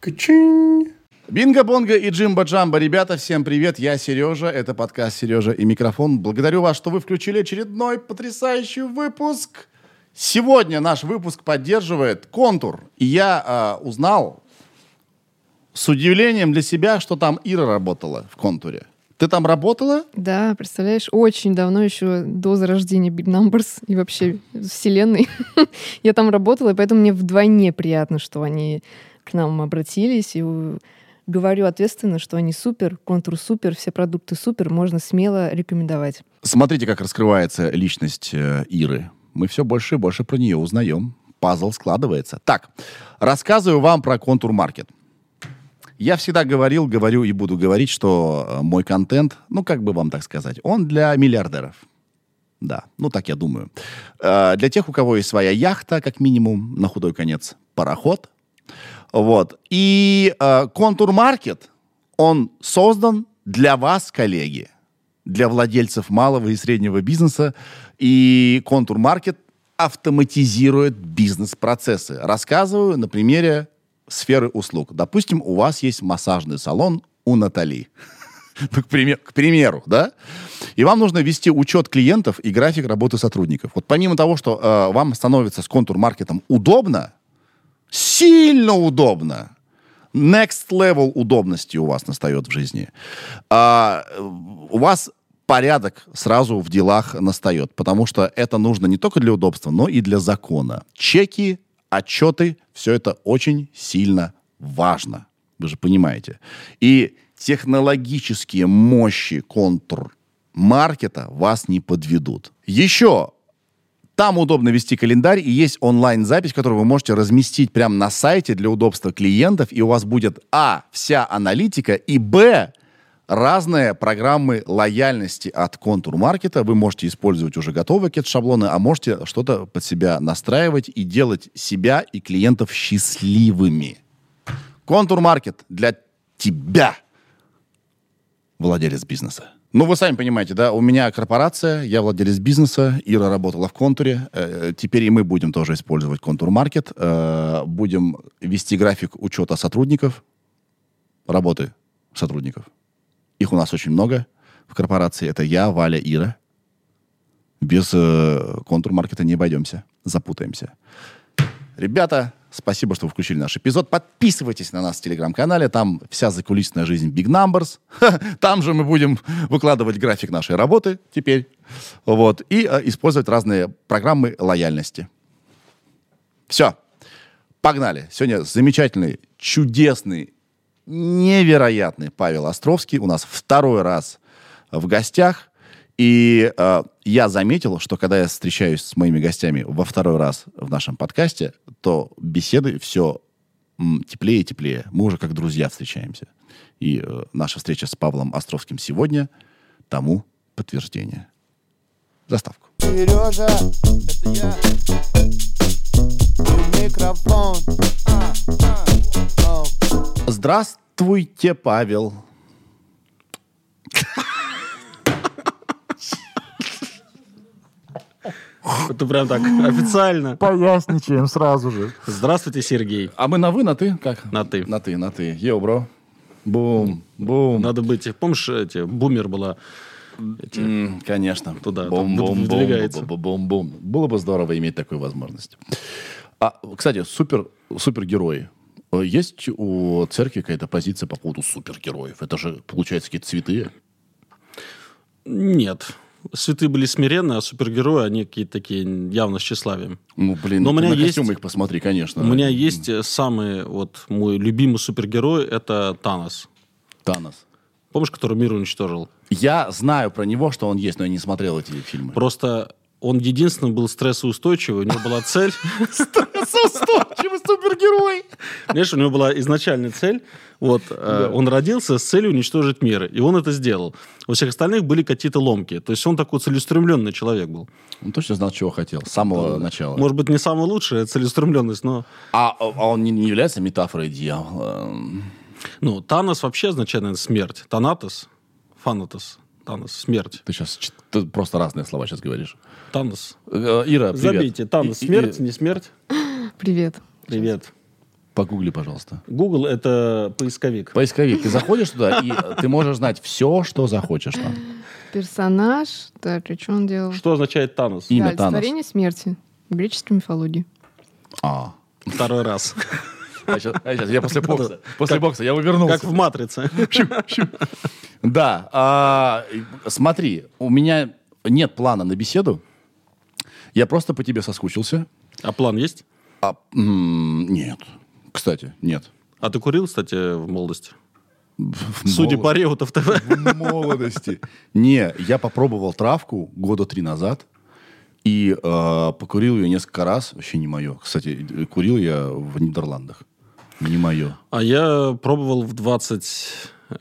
Качинь. Бинго-бонго и джимба-джамба. Ребята, всем привет. Я Сережа. Это подкаст «Сережа и микрофон». Благодарю вас, что вы включили очередной потрясающий выпуск. Сегодня наш выпуск поддерживает «Контур». И я э, узнал с удивлением для себя, что там Ира работала в «Контуре». Ты там работала? Да, представляешь, очень давно, еще до зарождения Big Numbers и вообще вселенной. я там работала, и поэтому мне вдвойне приятно, что они к нам обратились. И говорю ответственно, что они супер, контур супер, все продукты супер, можно смело рекомендовать. Смотрите, как раскрывается личность э, Иры. Мы все больше и больше про нее узнаем. Пазл складывается. Так, рассказываю вам про контур маркет. Я всегда говорил, говорю и буду говорить, что э, мой контент, ну, как бы вам так сказать, он для миллиардеров. Да, ну так я думаю. Э, для тех, у кого есть своя яхта, как минимум, на худой конец, пароход. Вот. И э, маркет, он создан для вас, коллеги, для владельцев малого и среднего бизнеса. И контур маркет автоматизирует бизнес-процессы. Рассказываю на примере сферы услуг. Допустим, у вас есть массажный салон у Натали. К, пример, к примеру, да? И вам нужно вести учет клиентов и график работы сотрудников. Вот помимо того, что э, вам становится с контур-маркетом удобно, сильно удобно, next level удобности у вас настает в жизни, а, у вас порядок сразу в делах настает, потому что это нужно не только для удобства, но и для закона. Чеки отчеты, все это очень сильно важно. Вы же понимаете. И технологические мощи контур-маркета вас не подведут. Еще там удобно вести календарь, и есть онлайн-запись, которую вы можете разместить прямо на сайте для удобства клиентов, и у вас будет, а, вся аналитика, и, б, разные программы лояльности от контур-маркета. Вы можете использовать уже готовые кет-шаблоны, а можете что-то под себя настраивать и делать себя и клиентов счастливыми. Контур-маркет для тебя, владелец бизнеса. Ну, вы сами понимаете, да, у меня корпорация, я владелец бизнеса, Ира работала в контуре, э, теперь и мы будем тоже использовать контур-маркет, э, будем вести график учета сотрудников, работы сотрудников. Их у нас очень много в корпорации. Это я, Валя, Ира. Без э, контур-маркета не обойдемся. Запутаемся. Ребята, спасибо, что вы включили наш эпизод. Подписывайтесь на нас в телеграм-канале. Там вся закулисная жизнь Big Numbers. Там же мы будем выкладывать график нашей работы теперь. Вот. И э, использовать разные программы лояльности. Все. Погнали. Сегодня замечательный, чудесный, невероятный Павел Островский у нас второй раз в гостях. И э, я заметил, что когда я встречаюсь с моими гостями во второй раз в нашем подкасте, то беседы все теплее и теплее. Мы уже как друзья встречаемся. И э, наша встреча с Павлом Островским сегодня тому подтверждение. Заставку. Сережа, это я. Микрофон. А, а. Здравствуйте, Павел. Это прям так официально. Поясничаем сразу же. Здравствуйте, Сергей. А мы на вы, на ты? Как? На ты. На ты, на ты. Йоу, бро. Бум, бум. Надо быть, помнишь, эти, бумер была? Эти, mm, конечно. Туда, бум, бум, выдвигается. Бум, бум, бум, бум. Было бы здорово иметь такую возможность. А, кстати, супер, супергерои. Э, есть у церкви какая-то позиция по поводу супергероев? Это же, получается, какие-то цветы? Нет. Святые были смиренны, а супергерои, они какие-то такие явно с тщеславием. Ну, блин, Но у меня на есть, их посмотри, конечно. У меня есть э, самый, вот, мой любимый супергерой, это Танос. Танос. Помнишь, который мир уничтожил? Я знаю про него, что он есть, но я не смотрел эти фильмы. Просто он единственный был стрессоустойчивый, у него была цель... Стрессоустойчивый супергерой! Знаешь, у него была изначальная цель, вот, э, он родился с целью уничтожить мир, и он это сделал. У всех остальных были какие-то ломки, то есть он такой целеустремленный человек был. Он точно знал, чего хотел, с самого начала. Может быть, не самая лучшая целеустремленность, но... А, а он не, является метафорой дьявола? Ну, Танос вообще означает, наверное, смерть. Танатос, Фанатос. Танос, смерть. Ты сейчас ты просто разные слова сейчас говоришь. Танос. Э, Ира, привет. Забейте. Танос, смерть, и, не смерть. Привет. Привет. Погугли, пожалуйста. Google — это поисковик. Поисковик. Ты заходишь туда, и ты можешь знать все, что захочешь там. Персонаж. Так, и что он делал? Что означает Танос? Имя да, Танос. олицетворение смерти в греческой мифологии. А. Второй раз. А сейчас, я после бокса. После бокса я увернулся. Как в «Матрице». Да. а, смотри, у меня нет плана на беседу. Я просто по тебе соскучился. А план есть? А, м, нет. Кстати, нет. А ты курил, кстати, в молодости? В Судя молод- по Реутов ТВ. В молодости. Не, я попробовал травку года три назад и э, покурил ее несколько раз. Вообще не мое. Кстати, курил я в Нидерландах. Не мое. А я пробовал в 20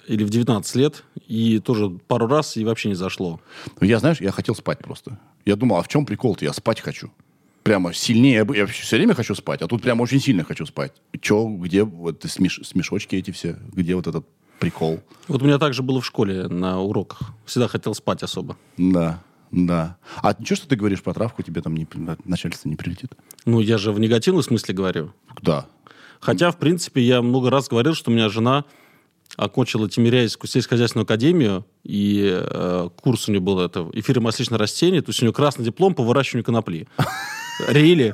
или в 19 лет, и тоже пару раз, и вообще не зашло. Ну, Я, знаешь, я хотел спать просто. Я думал, а в чем прикол-то? Я спать хочу. Прямо сильнее. Я, я все время хочу спать, а тут прямо очень сильно хочу спать. Че, где вот смеш- смешочки эти все? Где вот этот прикол? Вот у меня также было в школе на уроках. Всегда хотел спать особо. Да, да. А ничего, что ты говоришь про травку, тебе там не, начальство не прилетит? Ну, я же в негативном смысле говорю. Да. Хотя, в принципе, я много раз говорил, что у меня жена окончила Тимиряйскую сельскохозяйственную академию, и э, курс у нее был это эфиры масличных растений, то есть у нее красный диплом по выращиванию конопли. Рили.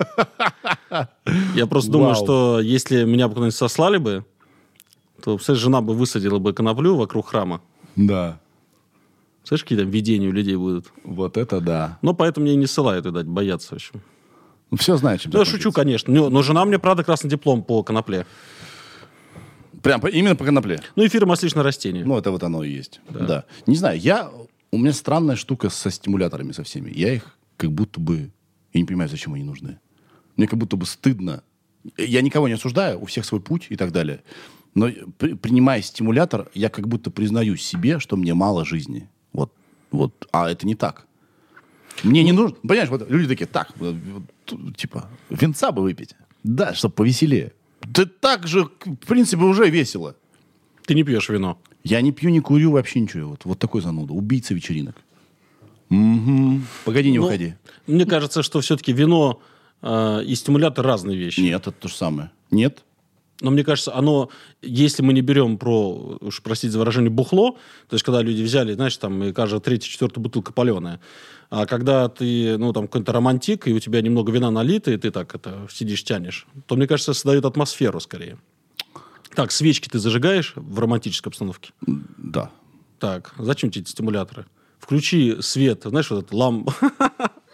Я просто думаю, что если меня бы куда-нибудь сослали бы, то, представляешь, жена бы высадила бы коноплю вокруг храма. Да. Слышишь, какие там видения у людей будут? Вот это да. Но поэтому меня не ссылают, видать, боятся, в общем. Ну, все знают, чем Ну, я закончится. шучу, конечно. Но, но жена мне, правда, красный диплом по конопле. Прям по- именно по конопле. Ну, эфиры масличных растений. Ну, это вот оно и есть. Да. Не знаю, я... У меня странная штука со стимуляторами со всеми. Я их как будто бы... Я не понимаю, зачем они нужны. Мне как будто бы стыдно. Я никого не осуждаю, у всех свой путь и так далее. Но при- принимая стимулятор, я как будто признаюсь себе, что мне мало жизни. Вот, вот. А это не так. Мне не нужно... Понимаешь, вот люди такие, так, вот, типа, венца бы выпить. Да, чтобы повеселее. Да так же, в принципе, уже весело. Ты не пьешь вино. Я не пью, не курю, вообще ничего. Вот, вот такой зануда. Убийца вечеринок. Мгм. Погоди, не Ну, уходи. Мне кажется, что все-таки вино э, и стимулятор разные вещи. Нет, это то же самое. Нет? Но мне кажется, оно, если мы не берем про, уж простите за выражение, бухло, то есть когда люди взяли, знаешь, там, и каждая третья, четвертая бутылка паленая, а когда ты, ну, там, какой-то романтик, и у тебя немного вина налито, и ты так это сидишь, тянешь, то, мне кажется, создает атмосферу скорее. Так, свечки ты зажигаешь в романтической обстановке? Да. Так, зачем тебе эти стимуляторы? Включи свет, знаешь, вот этот ламп...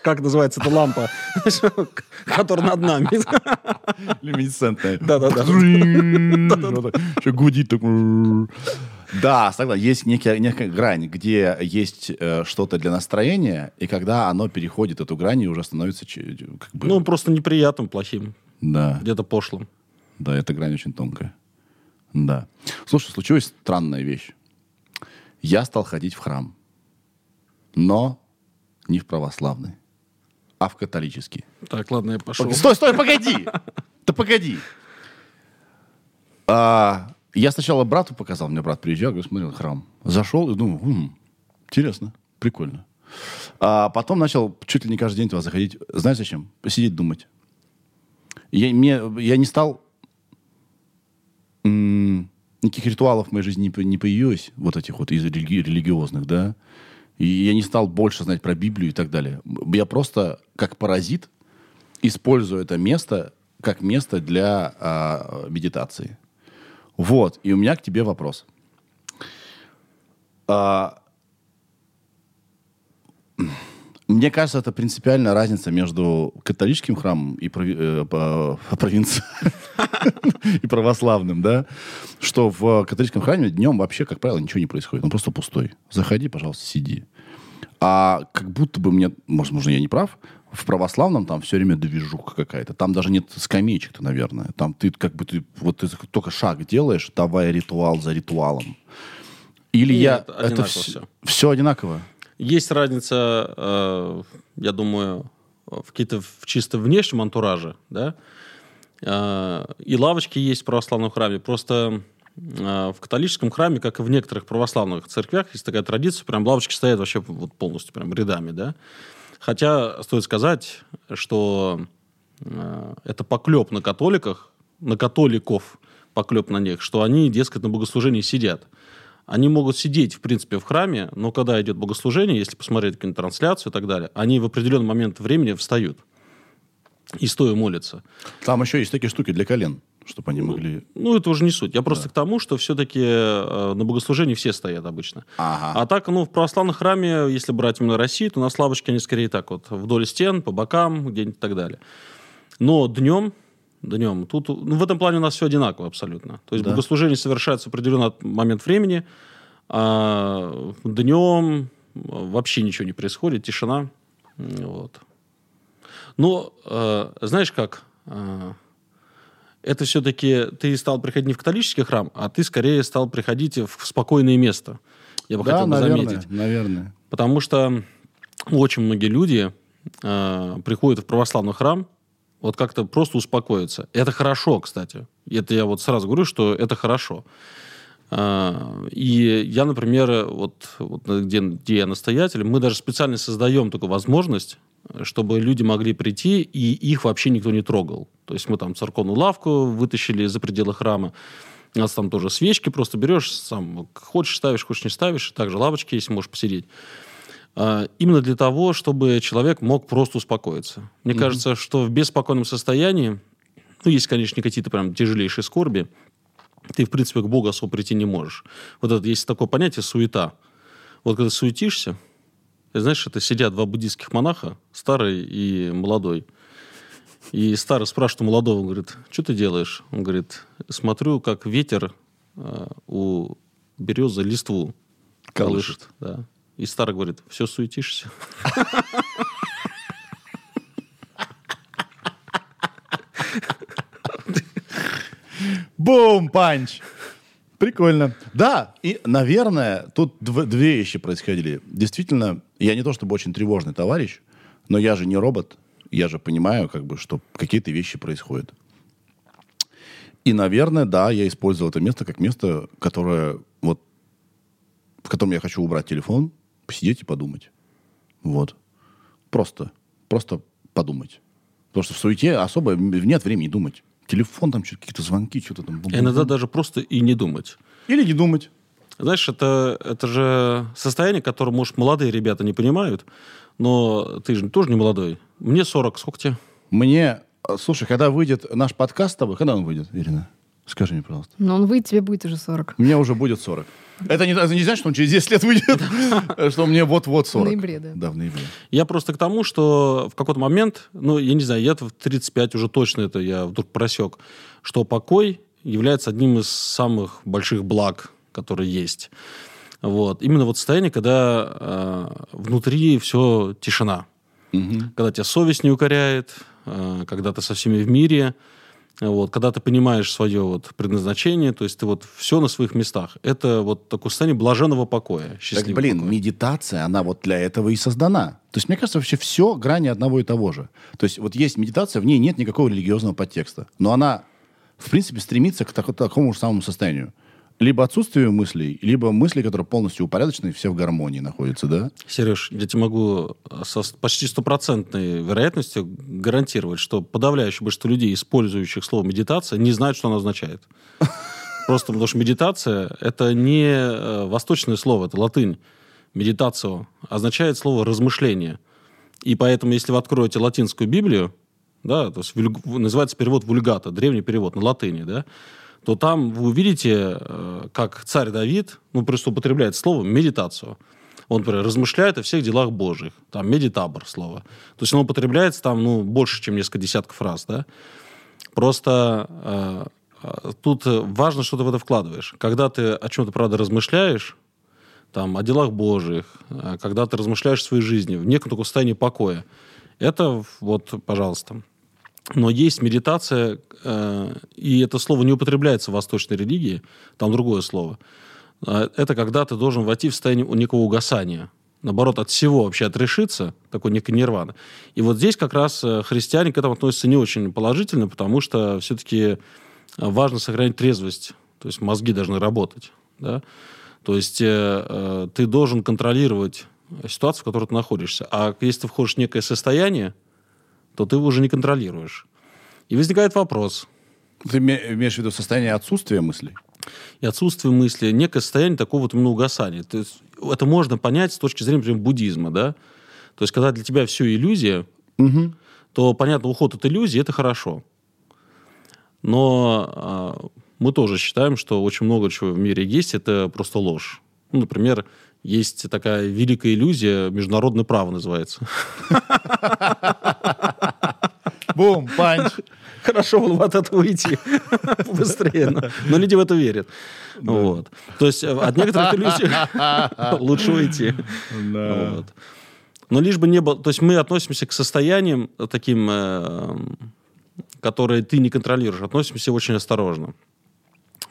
Как называется эта лампа, которая над нами? Люминесцентная. Да-да-да. Еще гудит так. Да, согласен. Есть некая, некая грань, где есть э, что-то для настроения, и когда оно переходит эту грань и уже становится как бы... Ну, просто неприятным, плохим, да, где-то пошлым. да, эта грань очень тонкая. Да. Слушай, случилась странная вещь. Я стал ходить в храм, но не в православный, а в католический. Так, ладно, я пошел. Стой, стой, погоди! Да погоди! А, я сначала брату показал, мне брат приезжал, говорю, смотрел храм. Зашел и думаю, «М, интересно, прикольно. А потом начал чуть ли не каждый день туда заходить. Знаешь зачем? Посидеть, думать. Я, мне, я не стал... м, никаких ритуалов в моей жизни не, не появилось, вот этих вот из религи- религиозных, да. И я не стал больше знать про Библию и так далее. Я просто, как паразит, использую это место как место для а, медитации. Вот. И у меня к тебе вопрос. А, мне кажется, это принципиальная разница между католическим храмом и прови- э, по- провинци- и православным, да, что в католическом храме днем вообще, как правило, ничего не происходит. Он просто пустой. Заходи, пожалуйста, сиди. А как будто бы мне, может, может, я не прав, в православном там все время движуха какая-то. Там даже нет скамеечек-то, наверное. Там ты как бы ты вот ты только шаг делаешь, давая ритуал за ритуалом. Или Нет, я... Это всё. все одинаково. Есть разница, э, я думаю, в какие-то в чисто внешнем антураже, да. Э, и лавочки есть в православном храме. Просто э, в католическом храме, как и в некоторых православных церквях, есть такая традиция, прям лавочки стоят вообще вот полностью прям рядами, да. Хотя стоит сказать, что э, это поклеп на католиках, на католиков поклеп на них, что они, дескать, на богослужении сидят. Они могут сидеть, в принципе, в храме, но когда идет богослужение, если посмотреть какую-нибудь трансляцию и так далее, они в определенный момент времени встают и стоя молятся. Там еще есть такие штуки для колен, чтобы они могли... Ну, это уже не суть. Я просто к тому, что все-таки э, на богослужении все стоят обычно. Ага. А так, ну, в православном храме, если брать именно Россию, то у нас лавочки, они скорее так вот, вдоль стен, по бокам, где-нибудь и так далее. Но днем, днем, тут, ну, в этом плане у нас все одинаково абсолютно. То есть Да. богослужение совершается в определенный момент времени, а днем вообще ничего не происходит, тишина. Вот. Но, э, знаешь как, э, это все-таки ты стал приходить не в католический храм, а ты скорее стал приходить в спокойное место. Я бы Да, хотел бы наверное, заметить. наверное. Потому что очень многие люди э, приходят в православный храм вот как-то просто успокоиться. Это хорошо, кстати. Это я вот сразу говорю, что это хорошо. А, И я, например, вот, вот где, где я настоятель, мы даже специально создаем такую возможность, чтобы люди могли прийти, и их вообще никто не трогал. То есть мы там церковную лавку вытащили за пределы храма, у нас там тоже свечки просто берешь, сам хочешь ставишь, хочешь не ставишь, также лавочки, если можешь посидеть. А, Именно для того, чтобы человек мог просто успокоиться. Мне кажется, что в беспокойном состоянии, ну, есть, конечно, какие-то прям тяжелейшие скорби, ты, в принципе, к Богу особо прийти не можешь. Вот это есть такое понятие суета. Вот когда суетишься, ты знаешь, это сидят два буддийских монаха, старый и молодой. И старый спрашивает у молодого, он говорит, что ты делаешь? Он говорит, смотрю, как ветер э, у березы листву Колышет. колышет. Да. И старый говорит, все суетишься. Бум, панч. Прикольно. Да, и, наверное, тут дв- две вещи происходили. Действительно, я не то чтобы очень тревожный товарищ, но я же не робот. Я же понимаю, как бы, что какие-то вещи происходят. И, наверное, да, я использовал это место как место, которое вот в котором я хочу убрать телефон, посидеть и подумать. Вот. Просто. Просто подумать. Потому что в суете особо нет времени думать. Телефон там, что-то, какие-то звонки, что-то там. А Иногда даже просто и не думать. Или не думать. Знаешь, это, это же состояние, которое, может, молодые ребята не понимают, но ты же тоже не молодой. Мне 40, сколько тебе? Мне, э, слушай, когда выйдет наш подкаст с тобой, когда он выйдет, Ирина? Скажи мне, пожалуйста. Но он выйдет, тебе будет уже 40. Мне уже будет 40. Это не, это не значит, что он через 10 лет выйдет, что мне вот-вот 40. В ноябре, да. Да, в ноябре. Я просто к тому, что в какой-то момент, ну, я не знаю, я в 35 уже точно это я вдруг просек, что покой является одним из самых больших благ, которые есть. Вот. Именно вот состояние, когда э, внутри все тишина. Мгм. Когда тебя совесть не укоряет, э, когда ты со всеми в мире, вот, когда ты понимаешь свое вот предназначение, то есть ты вот все на своих местах. Это вот такое состояние блаженного покоя, Так, счастливого блин, покоя. медитация, она вот для этого и создана. То есть, мне кажется, вообще все грани одного и того же. То есть, вот есть медитация, в ней нет никакого религиозного подтекста. Но она, в принципе, стремится к так- такому же самому состоянию. Либо отсутствию мыслей, либо мысли, которые полностью упорядочены, все в гармонии находятся, да? Сереж, я тебе могу со с- почти стопроцентной вероятностью гарантировать, что подавляющее большинство людей, использующих слово медитация, не знают, что оно означает. Просто потому что медитация – это не э, восточное слово, это латынь. Медитацио означает слово «размышление». И поэтому, если вы откроете латинскую Библию, да, то есть называется перевод вульгата, древний перевод на латыни, да, то там вы увидите, э, как царь Давид, ну, просто употребляет слово медитацию. Он, например, размышляет о всех делах Божьих. Там медитабр слово. То есть оно употребляется там, ну, больше, чем несколько десятков раз, да. Просто э, э, тут важно, что ты в это вкладываешь. Когда ты о чем-то, правда, размышляешь, там, о делах Божьих, э, когда ты размышляешь в своей жизни, в неком таком состоянии покоя, это вот, пожалуйста. Но есть медитация, э, и это слово не употребляется в восточной религии, там другое слово. Э, Это когда ты должен войти в состояние некого угасания. Наоборот, от всего вообще отрешиться, такой некой нирваны. И вот здесь как раз э, христиане к этому относятся не очень положительно, потому что все-таки важно сохранять трезвость. То есть мозги должны работать. Да? То есть ты должен контролировать ситуацию, в которой ты находишься. А если ты входишь в некое состояние, то ты его уже не контролируешь. И возникает вопрос, Ты име- имеешь в виду состояние отсутствия мыслей? И отсутствие мысли, некое состояние такого вот именно угасания. То есть это можно понять с точки зрения, например, буддизма, да? То есть когда для тебя все иллюзия, то, понятно, уход от иллюзии – это хорошо. Но а, мы тоже считаем, что очень много чего в мире есть, это просто ложь. Ну, например, есть такая великая иллюзия, международное право называется. Бум, панч. Хорошо было бы от этого уйти быстрее. Но, но люди в это верят. Вот. То есть э, от некоторых иллюзий лучше уйти. Вот. Но лишь бы не было... То есть мы относимся к состояниям таким, э, которые ты не контролируешь, относимся очень осторожно.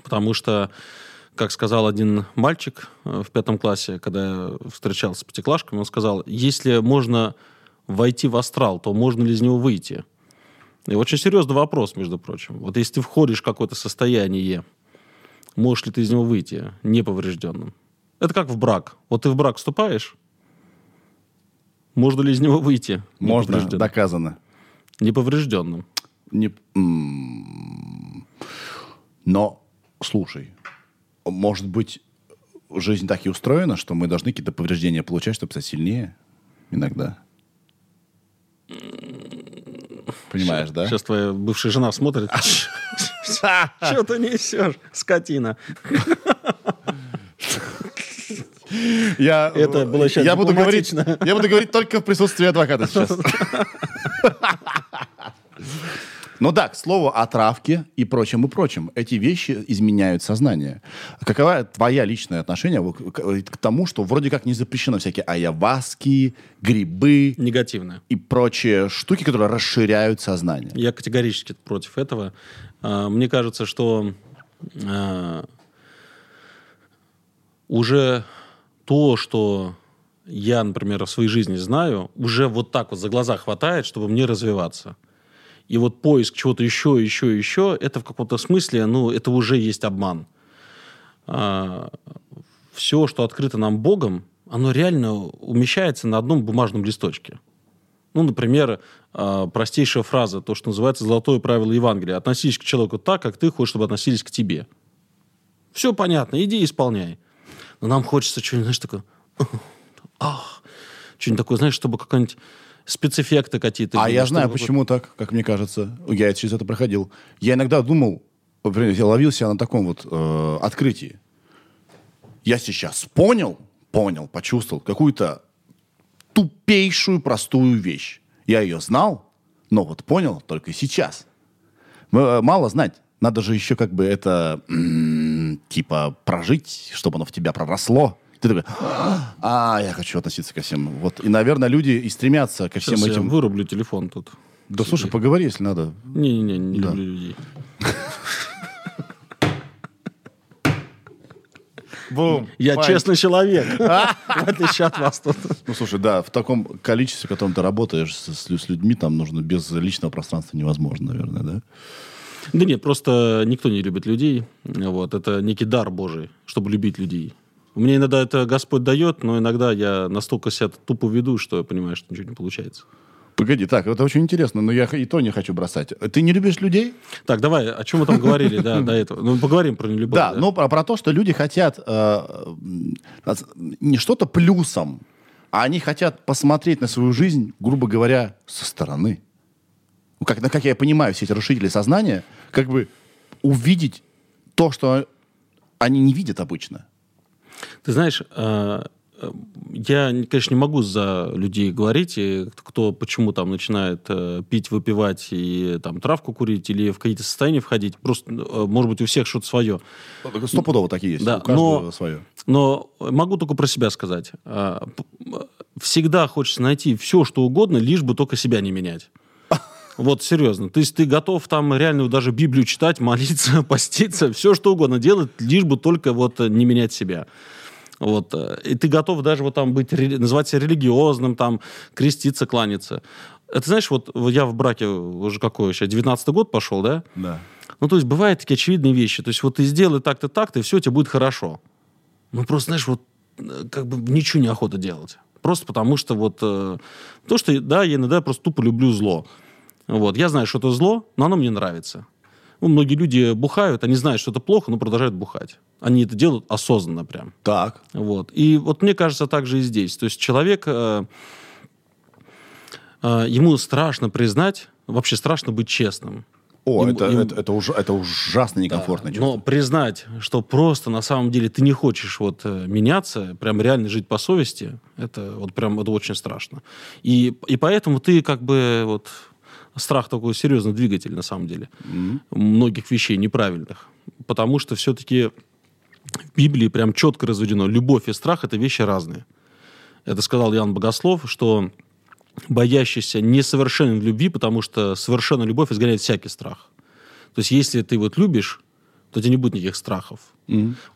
Потому что, как сказал один мальчик э, в пятом классе, когда я встречался с пятиклашками, он сказал, если можно войти в астрал, то можно ли из него выйти? И очень серьезный вопрос, между прочим. Вот если ты входишь в какое-то состояние, можешь ли ты из него выйти неповрежденным? Это как в брак. Вот ты в брак вступаешь, можно ли из него выйти Можно, доказано. Неповрежденным. Не... Но, слушай, может быть, жизнь так и устроена, что мы должны какие-то повреждения получать, чтобы стать сильнее иногда. Понимаешь, да? Сейчас твоя бывшая жена смотрит. Что ты несешь, скотина? Я, Это было сейчас я буду говорить, я буду говорить только в присутствии адвоката сейчас. Ну да, к слову о травке и прочем и прочем. Эти вещи изменяют сознание. Какова твоя личное отношение к, тому, что вроде как не запрещено всякие айаваски, грибы Негативное. и прочие штуки, которые расширяют сознание? Я категорически против этого. А, Мне кажется, что а, уже то, что я, например, в своей жизни знаю, уже вот так вот за глаза хватает, чтобы мне развиваться. И вот поиск чего-то еще, еще, еще, это в каком-то смысле, ну, это уже есть обман. все, что открыто нам Богом, оно реально умещается на одном бумажном листочке. Ну, например, а, простейшая фраза, то, что называется золотое правило Евангелия. Относись к человеку так, как ты хочешь, чтобы относились к тебе. Все понятно, иди исполняй. Но нам хочется что-нибудь, знаешь, такое... Ах, что-нибудь такое, знаешь, чтобы какая-нибудь спецэффекты какие-то. А я знаю, почему так, как мне кажется. Я через это проходил. Я иногда думал, я ловил себя на таком вот э, открытии. Я сейчас понял, понял, почувствовал какую-то тупейшую простую вещь. Я ее знал, но вот понял только сейчас. М- Мало знать. Надо же еще как бы это типа прожить, чтобы оно в тебя проросло. Ты такой, а, я хочу относиться ко всем. Вот. И, наверное, люди и стремятся ко всем Сейчас я этим. вырублю телефон тут. Да слушай, поговори, если надо. Не-не-не, не Да. люблю людей. Бум. Я честный человек. В отличие от вас тут. Ну, слушай, да, в таком количестве, в котором ты работаешь с, с лю- с людьми, там нужно без личного пространства невозможно, наверное, да? Да нет, просто никто не любит людей. Вот, это некий дар Божий, чтобы любить людей. Мне иногда это Господь дает, но иногда я настолько себя тупо веду, что я понимаю, что ничего не получается. Погоди, так, это очень интересно, но я и то не хочу бросать. Ты не любишь людей? Так, давай, о чем мы там говорили да, до этого? Ну, поговорим про нелюбовь. да, ну про, то, что люди хотят э, наз- не что-то плюсом, а они хотят посмотреть на свою жизнь, грубо говоря, со стороны. Ну, Как, ну, как я понимаю, все эти разрушители сознания, как бы увидеть то, что они не видят обычно. Ты знаешь, э, э, я, конечно, не могу за людей говорить, и кто почему там начинает э, пить, выпивать и там травку курить или в какие-то состояния входить. Просто, э, может быть, у всех что-то свое. Стопудово такие есть. Да, у каждого но- свое. Но могу только про себя сказать. Всегда хочется найти все, что угодно, лишь бы только себя не менять. Вот серьезно. То есть ты готов там реально даже Библию читать, молиться, поститься, все что угодно делать, лишь бы только вот не менять себя. Вот. И ты готов даже вот там быть, называть себя религиозным, там, креститься, кланяться. Это знаешь, вот я в браке уже какой сейчас, 19 год пошел, да? Да. Ну, то есть бывают такие очевидные вещи. То есть вот ты сделай так-то, так-то, и все, тебе будет хорошо. Ну, просто, знаешь, вот э, как бы ничего не охота делать. Просто потому что вот... э, то, что, да, я иногда просто тупо люблю зло. Вот. Я знаю, что это зло, но оно мне нравится. Ну, многие люди бухают, они знают, что это плохо, но продолжают бухать. Они это делают осознанно прям. Так. Вот. И вот мне кажется, так же и здесь. То есть человек, э, э, ему страшно признать, вообще страшно быть честным. О, Им- это, им- это, это, уж- это ужасно некомфортно. Да, Но признать, что просто на самом деле ты не хочешь вот э, меняться, прям реально жить по совести, это вот прям это очень страшно. И, и поэтому ты как бы вот страх такой серьезный двигатель на самом деле многих вещей неправильных, потому что все-таки в Библии прям четко разведено любовь и страх это вещи разные. Это сказал Иоанн Богослов, что боящийся несовершенен в любви, потому что совершенная любовь изгоняет всякий страх. То есть, если ты вот любишь, то у тебя не будет никаких страхов.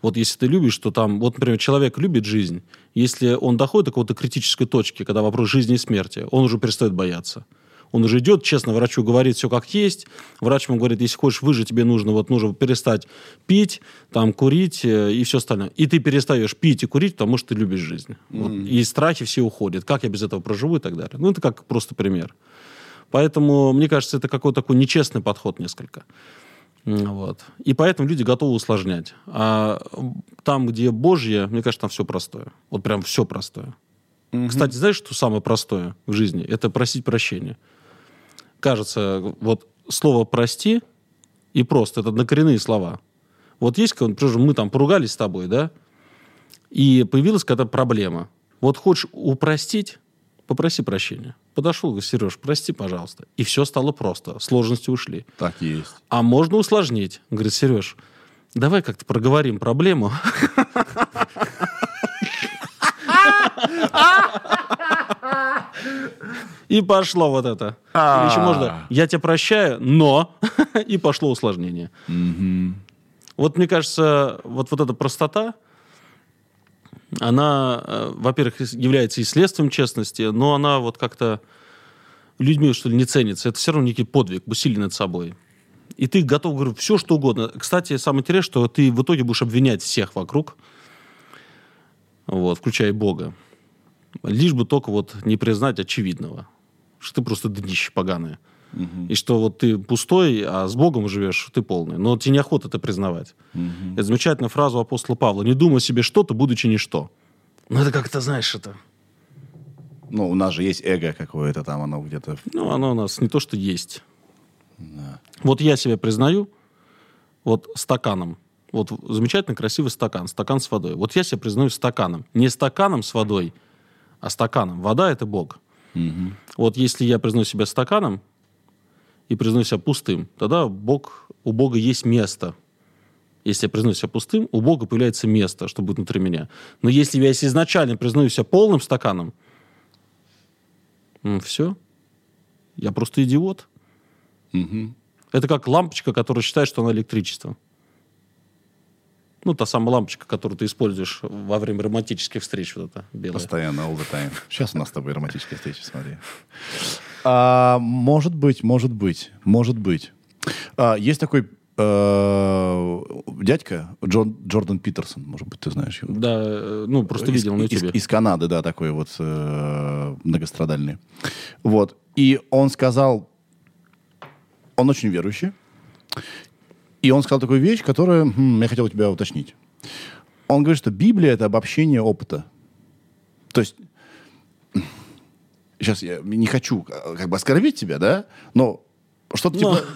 Вот если ты любишь, то там, вот, например, человек любит жизнь, если он доходит до какой-то критической точки, когда вопрос жизни и смерти, он уже перестает бояться. Он уже идет, честно, врачу говорит все как есть. Врач ему говорит, если хочешь выжить, тебе нужно, вот, нужно перестать пить, там, курить э, и все остальное. И ты перестаешь пить и курить, потому что ты любишь жизнь. Вот. И страхи все уходят. Как я без этого проживу и так далее. Ну, это как просто пример. Поэтому, мне кажется, это какой-то такой нечестный подход несколько. Вот. И поэтому люди готовы усложнять. А там, где Божье, мне кажется, там все простое. Вот прям все простое. Кстати, знаешь, что самое простое в жизни? Это просить прощения. Кажется, вот слово «прости» и «просто» — это однокоренные слова. Вот есть, как, например, мы там поругались с тобой, да, и появилась какая-то проблема. Вот хочешь упростить, попроси прощения. Подошел, говорит, Сереж, прости, пожалуйста. И все стало просто. Сложности ушли. Так есть. А можно усложнить. Говорит, Сереж, давай как-то проговорим проблему. И пошло вот это. Или еще можно, я тебя прощаю, но... И пошло усложнение. Вот мне кажется, вот, вот эта простота, она, э, во-первых, является и следствием честности, но она вот как-то людьми, что ли, не ценится. Это все равно некий подвиг, усилий над собой. И ты готов, говорю, все, что угодно. Кстати, самое интересное, что ты в итоге будешь обвинять всех вокруг, вот, включая Бога. Лишь бы только вот не признать очевидного, что ты просто днище поганое. И что вот ты пустой, а с Богом живешь, ты полный. Но тебе неохота это признавать. Это замечательная фраза апостола Павла. «Не думай себе что-то, будучи ничто». Ну, это как-то, знаешь, это... Ну, у нас же есть эго какое-то там, оно где-то... Ну, оно у нас не то, что есть. Вот я себя признаю вот стаканом. Вот замечательный, красивый стакан. Стакан с водой. Вот я себя признаю стаканом. Не стаканом с водой, а стаканом. Вода — это Бог. Вот если я признаю себя стаканом и признаю себя пустым, тогда Бог, у Бога есть место. Если я признаю себя пустым, у Бога появляется место, что будет внутри меня. Но если я изначально признаю себя полным стаканом, все. Я просто идиот. Это как лампочка, которая считает, что она электричество. Ну, та самая лампочка, которую ты используешь во время романтических встреч, вот эта белая. Постоянно, all the time. Сейчас у нас с тобой романтическая встреча, смотри. А, может быть, может быть, может быть. А, есть такой э, дядька Джон, Джордан Питерсон, может быть, ты знаешь его. Да, э, ну, просто из, видел на из- ютубе. Из, Канады, да, такой вот э, многострадальный. Вот. И он сказал, он очень верующий, и он сказал такую вещь, которую хм, я хотел у тебя уточнить. Он говорит, что Библия — это обобщение опыта. То есть, сейчас я не хочу э, как бы оскорбить тебя, да, но что-то Но- типа...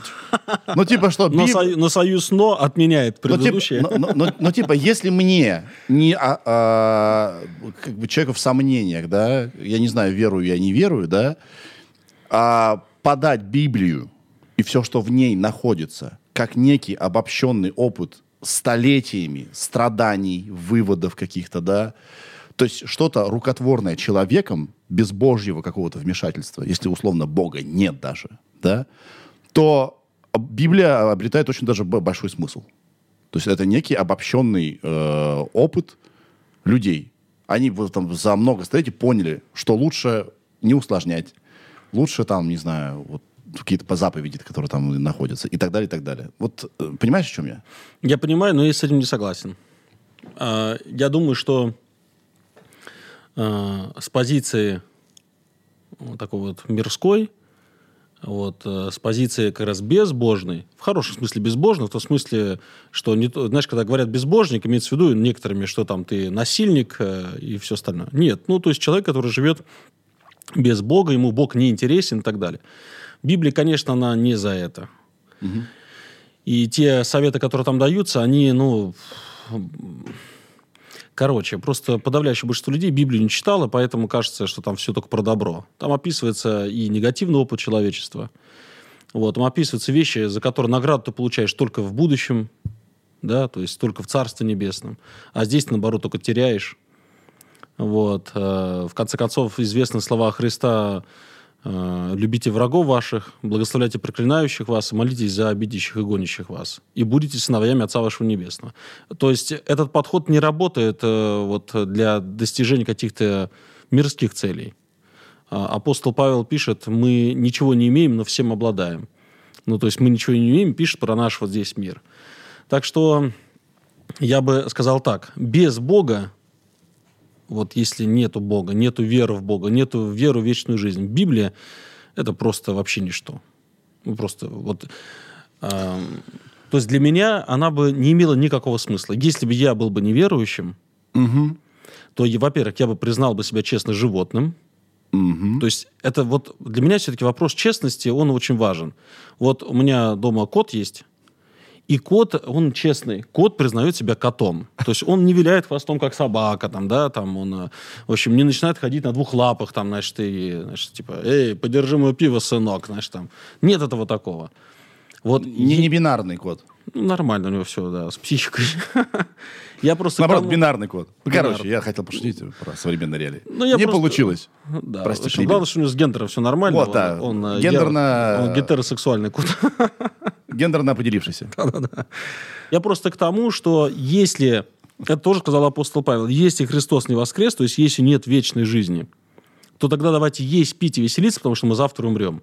Ну, типа, что... Но, Биб- сою- но союз «но» отменяет ну, типа, предыдущее. ну, ну, типа, если мне не а, а, как бы человеку в сомнениях, да, я не знаю, верую я, не верую, да, а подать Библию и все, что в ней находится, как некий обобщенный опыт столетиями страданий, выводов каких-то, да, то есть что-то рукотворное человеком без божьего какого-то вмешательства, если условно Бога нет даже, да, то Библия обретает очень даже большой смысл. То есть это некий обобщенный э, опыт людей. Они вот там за много столетий поняли, что лучше не усложнять, лучше там, не знаю, вот какие-то по заповеди, которые там находятся, и так далее, и так далее. Вот э, понимаешь, о чем я? Я понимаю, но я с этим не согласен. А, Я думаю, что а, с позиции вот такой вот мирской вот, э, с позиции как раз безбожной, в хорошем смысле безбожной, в том смысле, что, не, знаешь, когда говорят безбожник, имеется в виду некоторыми, что там ты насильник э, и все остальное. Нет, ну, то есть человек, который живет без Бога, ему Бог не интересен и так далее. Библия, конечно, она не за это. И те советы, которые там даются, они, ну, Короче, просто подавляющее большинство людей Библию не читало, поэтому кажется, что там все только про добро. Там описывается и негативный опыт человечества. Вот, там описываются вещи, за которые награду ты получаешь только в будущем, да, то есть только в Царстве Небесном. А здесь, наоборот, только теряешь. Вот. э, В конце концов, известны слова Христа «Любите врагов ваших, благословляйте проклинающих вас, молитесь за обидящих и гонящих вас, и будете сыновьями Отца вашего Небесного». То есть этот подход не работает э, вот, для достижения каких-то мирских целей. А, Апостол Павел пишет, мы ничего не имеем, но всем обладаем. Ну, то есть мы ничего не имеем, пишет про наш вот здесь мир. Так что я бы сказал так, без Бога вот если нету Бога, нету веры в Бога, нету веры в вечную жизнь. Библия – это просто вообще ничто. Ну, просто вот... эм, то есть для меня она бы не имела никакого смысла. Если бы я был бы неверующим, то, я, во-первых, я бы признал бы себя честно животным. То есть это вот для меня все-таки вопрос честности, он очень важен. Вот у меня дома кот есть, и кот, он честный. Кот признает себя котом. То есть он не виляет хвостом, как собака, там, да, там он, э, в общем, не начинает ходить на двух лапах, там, значит, и, значит, типа, эй, подержи мое пиво, сынок, значит, там. Нет этого такого. Вот Не, не бинарный код. ну, нормально у него все, да, с психикой. Я просто... Наоборот, тому- бинарный код. Ну, Бинарный. короче, я хотел пошутить про современные реалии. Ну, я не просто- получилось. Да, Прости, общем, главное, что у него с гендером все нормально. Вот, Он- да. Он, э, Гендерно- я- он гетеросексуальный кот. Гендерно определившийся. Я просто к тому, что если, это тоже сказал апостол Павел, если Христос не воскрес, то есть если нет вечной жизни, то тогда давайте есть, пить и веселиться, потому что мы завтра умрем.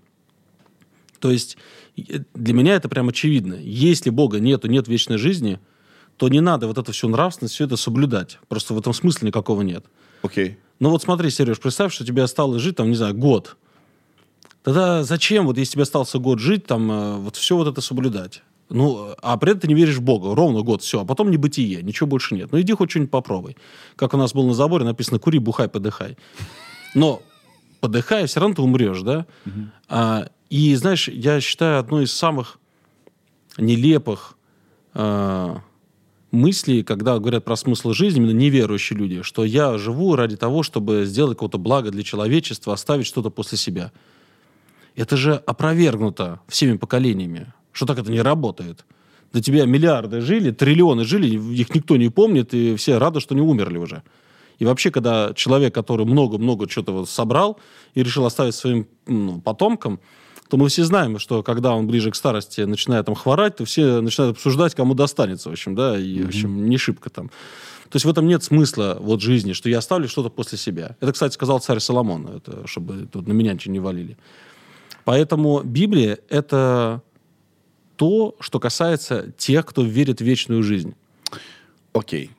То есть э, для меня это прям очевидно. Если Бога нету, нет вечной жизни, то не надо вот это все нравственность, все это соблюдать. Просто в этом смысла никакого нет. Окей. Ну вот смотри, Сереж, представь, что тебе осталось жить, там, не знаю, год. Тогда зачем, вот если тебе остался год жить, там, э, вот все вот это соблюдать? Ну, а при этом ты не веришь в Бога. Ровно год, все. А потом небытие, ничего больше нет. Ну, иди хоть что-нибудь попробуй. Как у нас было на заборе написано, кури, бухай, подыхай. Но подыхая, все равно ты умрешь, да? А, и, знаешь, я считаю, одной из самых нелепых а, мыслей, когда говорят про смысл жизни, именно неверующие люди, что я живу ради того, чтобы сделать какое-то благо для человечества, оставить что-то после себя. Это же опровергнуто всеми поколениями, что так это не работает. До тебя миллиарды жили, триллионы жили, их никто не помнит, и все рады, что не умерли уже. И вообще, когда человек, который много-много что-то вот собрал и решил оставить своим ну, потомкам, то мы все знаем, что когда он ближе к старости начинает там хворать, то все начинают обсуждать, кому достанется, в общем, да, и, в общем, не шибко там. То есть в этом нет смысла вот жизни, что я оставлю что-то после себя. Это, кстати, сказал царь Соломон, это, чтобы тут на меня ничего не валили. Поэтому Библия — это то, что касается тех, кто верит в вечную жизнь. Окей.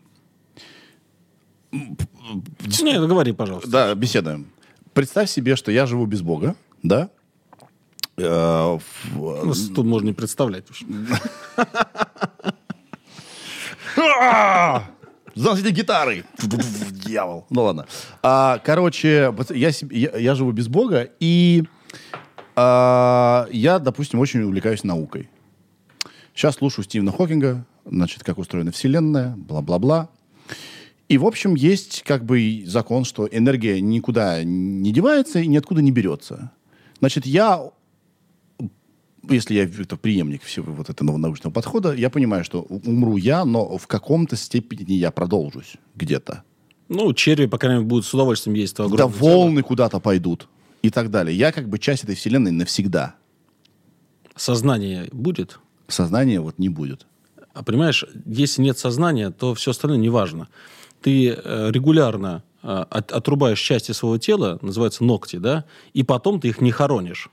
Не, ну, говори, пожалуйста. Да, беседуем. Представь себе, что я живу без Бога, да? Э, Ну, Тут можно не представлять. общем. Заносите гитары. Дьявол. Ну ладно. А, короче, я, я, я живу без Бога, и а, я, допустим, очень увлекаюсь наукой. Сейчас слушаю Стивена Хокинга, значит, как устроена Вселенная, бла-бла-бла. И, в общем, есть как бы закон, что энергия никуда не девается и ниоткуда не берется. Значит, я если я это преемник всего вот этого научного подхода, я понимаю, что умру я, но в каком-то степени я продолжусь где-то. Ну, черви, по крайней мере, будут с удовольствием есть Да тело. волны куда-то пойдут и так далее. Я как бы часть этой вселенной навсегда. Сознание будет. Сознания вот не будет. А понимаешь, если нет сознания, то все остальное не важно. Ты э, регулярно э, от- отрубаешь части своего тела, называется ногти, да, и потом ты их не хоронишь.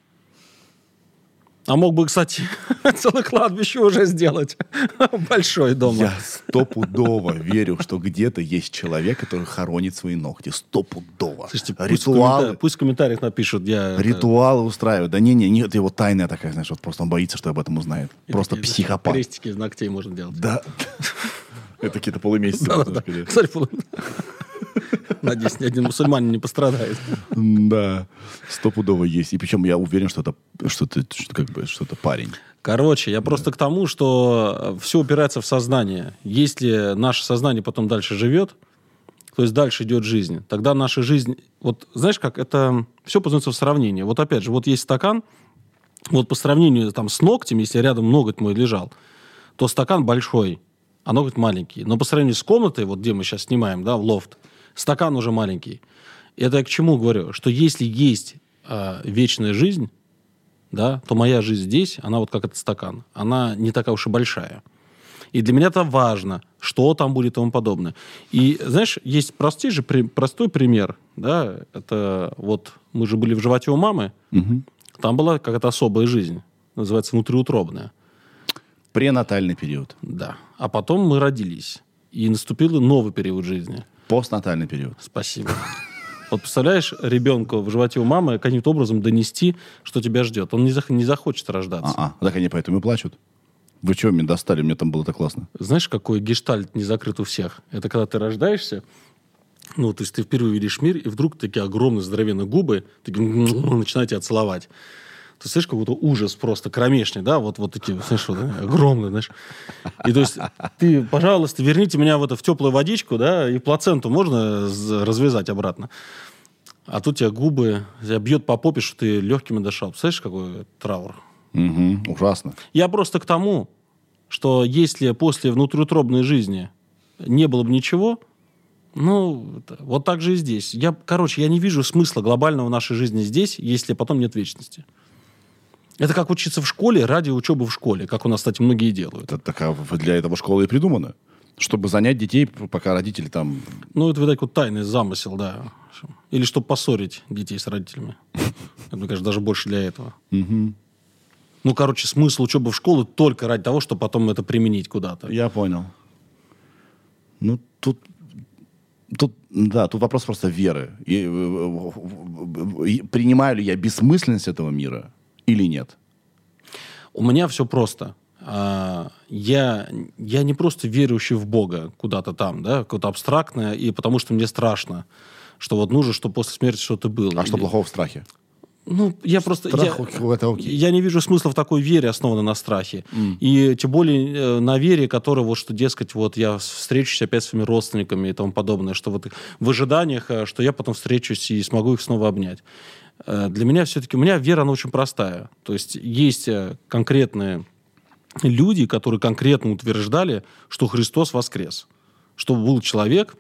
А мог бы, кстати, целое кладбище уже сделать. Большой дома. Я стопудово верю, что где-то есть человек, который хоронит свои ногти. Стопудово. Слушайте, пусть, в Ритуалы, пусть в комментариях напишут. Я, это- ритуалы устраивают. Да не-не, нет, его тайная такая, знаешь, вот просто он боится, что об этом узнает. и Просто такие, психопат. Крестики из ногтей можно делать. Да. Это какие-то полумесяцы. Да-да-да. Кстати, полу- Надеюсь, ни один мусульманин не пострадает. Да, стопудово есть. И причем я уверен, что это, что это, что как бы, что это парень. Короче, я просто к тому, что все упирается в сознание. Если наше сознание потом дальше живет, то есть дальше идет жизнь, тогда наша жизнь... Вот знаешь как, это все познается в сравнении. Вот опять же, вот есть стакан, вот по сравнению там, с ногтем, если рядом ноготь мой лежал, то стакан большой, а ноготь маленький. Но по сравнению с комнатой, вот где мы сейчас снимаем, да, в лофт, стакан уже маленький. Это я к чему говорю? Что если есть а, вечная жизнь, да, то моя жизнь здесь, она вот как этот стакан, она не такая уж и большая. И для меня это важно, что там будет и тому подобное. И, знаешь, есть простой, же, простой пример, да, это вот мы же были в животе у мамы, Мгм. там была какая-то особая жизнь, называется внутриутробная, Пренатальный период. да. А потом мы родились, и наступил новый период жизни. Постнатальный период. Спасибо. Вот представляешь, ребенку в животе у мамы каким-то образом донести, что тебя ждет. Он не, зах- не захочет рождаться. А, так они поэтому и плачут. Вы что, меня достали? Мне там было так классно. Знаешь, какой гештальт не закрыт у всех? Это когда ты рождаешься, ну, то есть ты впервые видишь мир, и вдруг такие огромные здоровенные губы такие, начинают тебя целовать. Ты слышишь, какой-то ужас просто кромешный, да, вот, вот такие, знаешь, вот, да, огромные, знаешь. И то есть ты, пожалуйста, верните меня в, это, в теплую водичку, да, и плаценту можно развязать обратно. А тут тебя губы, тебя бьет по попе, что ты легкими дышал. Представляешь, какой траур? Мгм, ужасно. Я просто к тому, что если после внутриутробной жизни не было бы ничего, ну, вот так же и здесь. Я, короче, я не вижу смысла глобального в нашей жизни здесь, если потом нет вечности. Это как учиться в школе ради учебы в школе, как у нас, кстати, многие делают. Это такая для этого школа и придумана. Чтобы занять детей, пока родители там... Ну, это, видать, вот тайный замысел, да. Или чтобы поссорить детей с родителями. Это, мне кажется, даже больше для этого. Ну, короче, смысл учебы в школе только ради того, чтобы потом это применить куда-то. Я понял. Ну, тут... Тут, да, тут вопрос просто веры. И, э, э, э, принимаю ли я бессмысленность этого мира или нет? У меня все просто. А, Я, я не просто верующий в Бога куда-то там, да, какое-то абстрактное, и потому что мне страшно, что вот нужно, чтобы после смерти что-то было. А что Или- плохого в страхе? Ну, я просто... Страх, я, это окей. я не вижу смысла в такой вере, основанной на страхе. И тем более э, на вере, которая вот, что, дескать, вот я встречусь опять с своими родственниками и тому подобное, что вот в ожиданиях, э, что я потом встречусь и смогу их снова обнять. Э, Для меня все-таки, у меня вера, она очень простая. То есть есть э, конкретные люди, которые конкретно утверждали, что Христос воскрес. Что был человек,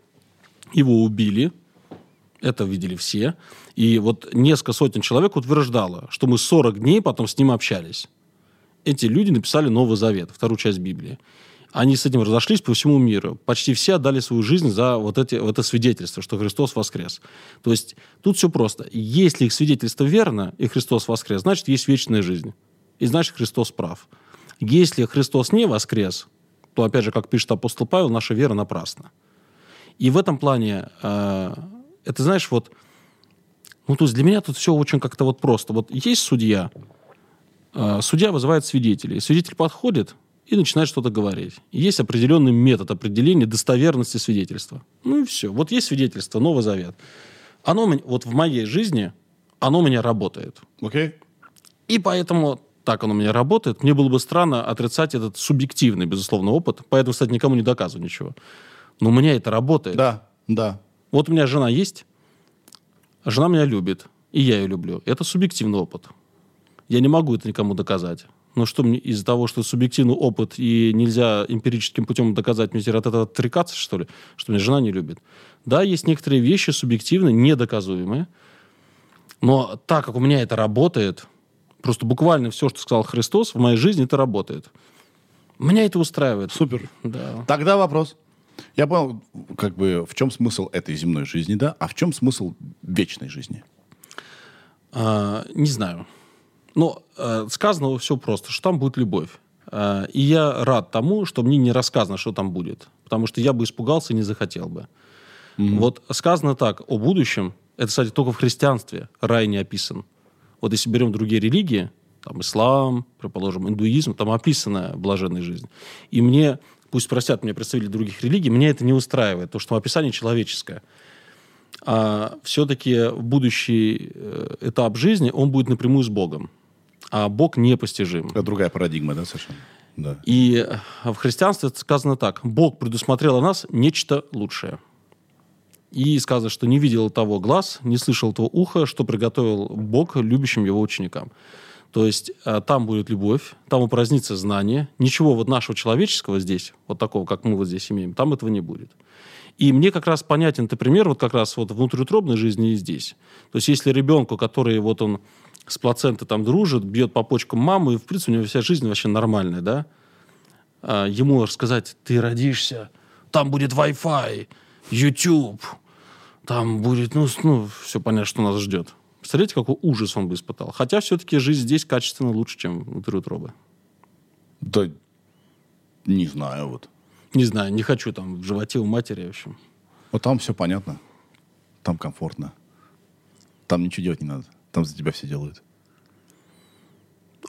его убили, это видели все. И вот несколько сотен человек утверждало, что мы 40 дней потом с ним общались. Эти люди написали Новый Завет, вторую часть Библии. Они с этим разошлись по всему миру. Почти все отдали свою жизнь за вот, эти, вот это свидетельство, что Христос воскрес. То есть тут все просто. Если их свидетельство верно, и Христос воскрес, значит, есть вечная жизнь. И значит, Христос прав. Если Христос не воскрес, то, опять же, как пишет апостол Павел, наша вера напрасна. И в этом плане, э, это знаешь, вот, ну, то есть для меня тут все очень как-то вот просто. Вот есть судья, э, судья вызывает свидетелей, свидетель подходит и начинает что-то говорить. Есть определенный метод определения достоверности свидетельства. Ну и все. Вот есть свидетельство, Новый Завет. Оно, у меня- вот в моей жизни, оно у меня работает. Окей? И поэтому так оно у меня работает. Мне было бы странно отрицать этот субъективный, безусловно, опыт. Поэтому, кстати, никому не доказываю ничего. Но у меня это работает. Да, да. Вот у меня жена есть, жена меня любит, и я ее люблю. Это субъективный опыт. Я не могу это никому доказать. Но что мне из-за того, что субъективный опыт и нельзя эмпирическим путем доказать, мне теперь от этого отрекаться, что ли, что меня жена не любит? Да, есть некоторые вещи субъективно недоказуемые, но так как у меня это работает, просто буквально все, что сказал Христос, в моей жизни это работает. Меня это устраивает. Супер. Да. Тогда вопрос. Я понял, как бы, в чем смысл этой земной жизни, да? А в чем смысл вечной жизни? А, не знаю. Но э, сказано все просто, что там будет любовь. Э, и я рад тому, что мне не рассказано, что там будет. Потому что я бы испугался и не захотел бы. Вот сказано так о будущем. Это, кстати, только в христианстве рай не описан. Вот если берем другие религии, там ислам, предположим, индуизм, там описана блаженная жизнь. И мне, пусть простят мне представители других религий, меня это не устраивает, то, что описание человеческое. А все-таки будущий э, этап жизни, он будет напрямую с Богом. А Бог непостижим. Это другая парадигма, да, совершенно? Да. И в христианстве сказано так. Бог предусмотрел о нас нечто лучшее. И сказано, что не видел того глаз, не слышал того уха, что приготовил Бог любящим его ученикам. То есть э, там будет любовь, там упразднится знание. Ничего вот нашего человеческого здесь, вот такого, как мы вот здесь имеем, там этого не будет. И мне как раз понятен ты пример вот как раз вот внутриутробной жизни и здесь. То есть если ребенку, который вот он с плацентой там дружит, бьет по почкам маму, и в принципе у него вся жизнь вообще нормальная, да, а, ему рассказать, ты родишься, там будет Wi-Fi, YouTube, там будет, ну, ну все понятно, что нас ждет. Представляете, какой ужас он бы испытал. Хотя все-таки жизнь здесь качественно лучше, чем внутри утробы. Да, не знаю, вот. Не знаю, не хочу там в животе у матери, в общем. Вот там все понятно. Там комфортно. Там ничего делать не надо. Там за тебя все делают.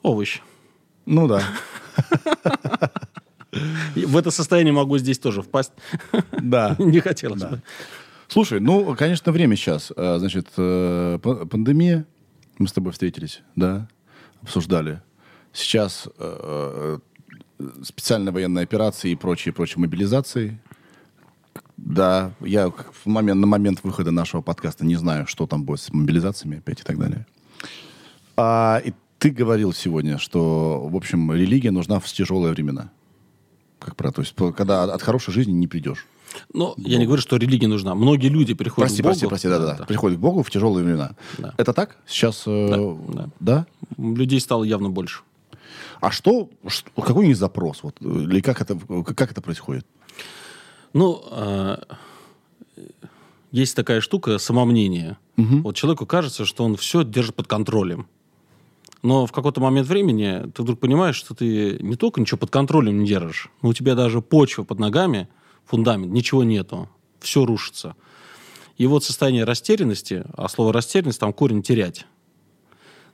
Овощ. Ну да. В это состояние могу здесь тоже впасть. Да. Не хотелось бы. Слушай, ну, конечно, время сейчас. Э, Значит, э, пандемия. Мы с тобой встретились, да, обсуждали. Сейчас э, э, специальная военная операция и прочие, прочие мобилизации. Да, я в момент, на момент выхода нашего подкаста не знаю, что там будет с мобилизациями опять и так далее. А, и ты говорил сегодня, что, в общем, религия нужна в тяжелые времена. Как про, то есть, когда от хорошей жизни не придешь. Но я не говорю, что религия нужна. Многие люди приходят Прости, к Богу. прости, прости, да-да-да. Приходит к Богу в тяжелые времена. Да. Это так? Сейчас... э, Да, да. Людей стало явно больше. А что, что- какой у них запрос? Вот, э, или как это, как это происходит? Ну, э, есть такая штука самомнение. Вот человеку кажется, что он все держит под контролем. Но в какой-то момент времени ты вдруг понимаешь, что ты не только ничего под контролем не держишь, но у тебя даже почва под ногами, фундамент, ничего нету. Все рушится. И вот состояние растерянности, а слово растерянность, там корень терять.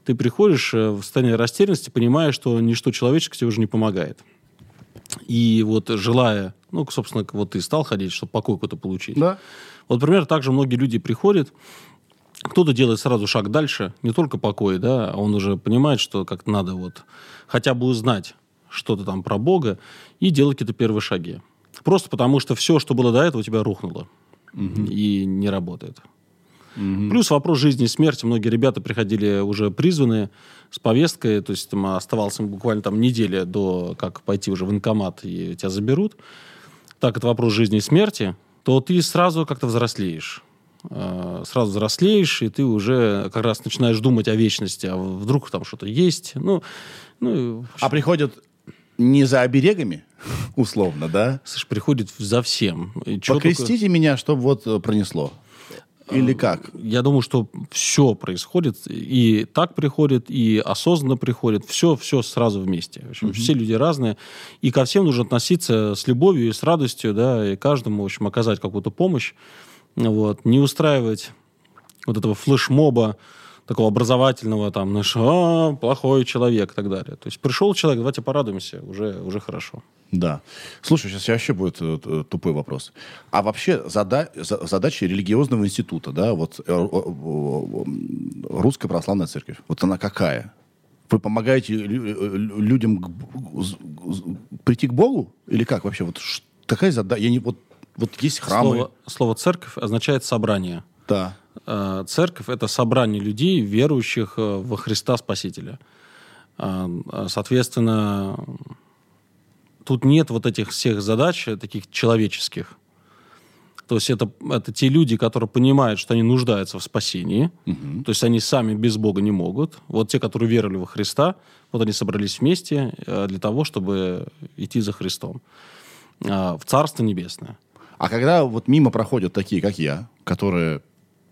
Ты приходишь э, в состояние растерянности, понимая, что ничто человеческое тебе уже не помогает. И вот желая, ну, собственно, вот ты стал ходить, чтобы покой какой-то получить. Да. Вот, например, также многие люди приходят, кто-то делает сразу шаг дальше, не только покой, да, а он уже понимает, что как надо вот хотя бы узнать что-то там про Бога и делать какие-то первые шаги. Просто потому, что все, что было до этого, у тебя рухнуло и не работает. Плюс вопрос жизни и смерти. Многие ребята приходили уже призванные с повесткой, то есть там оставалось им буквально там неделя до как пойти уже в военкомат и тебя заберут. Так это вопрос жизни и смерти, то ты сразу как-то взрослеешь. Э, Сразу взрослеешь, и ты уже как раз начинаешь думать о вечности, а вдруг там что-то есть. Ну, ну, А приходят не за оберегами, условно, да? слышь, приходит за всем. И Покрестите меня, чтобы вот э, пронесло. Или как? Я думаю, что все происходит, и так приходит, и осознанно приходит, все, все сразу вместе. В общем, Все люди разные, и ко всем нужно относиться с любовью и с радостью, да, и каждому, в общем, оказать какую-то помощь, вот, не устраивать вот этого флешмоба, такого образовательного, там, знаешь, а, плохой человек и так далее. То есть пришел человек, давайте порадуемся, уже, уже хорошо. Да. Слушай, сейчас вообще будет э, тупой вопрос. А вообще зада- за- задача религиозного института, да, вот э, Русская Православная Церковь, вот она какая? Вы помогаете лю- э, лю- людям к прийти к Богу? Или как вообще? Вот какая задача? Я не, вот, вот есть храмы. Слово, слово «церковь» означает «собрание». Да. Э, Церковь – это собрание людей, верующих э, во Христа Спасителя. Э, Соответственно, тут нет вот этих всех задач, таких человеческих. То есть это, это те люди, которые понимают, что они нуждаются в спасении. То есть они сами без Бога не могут. Вот те, которые веровали во Христа, вот они собрались вместе для того, чтобы идти за Христом в Царство Небесное. А когда вот мимо проходят такие, как я, которые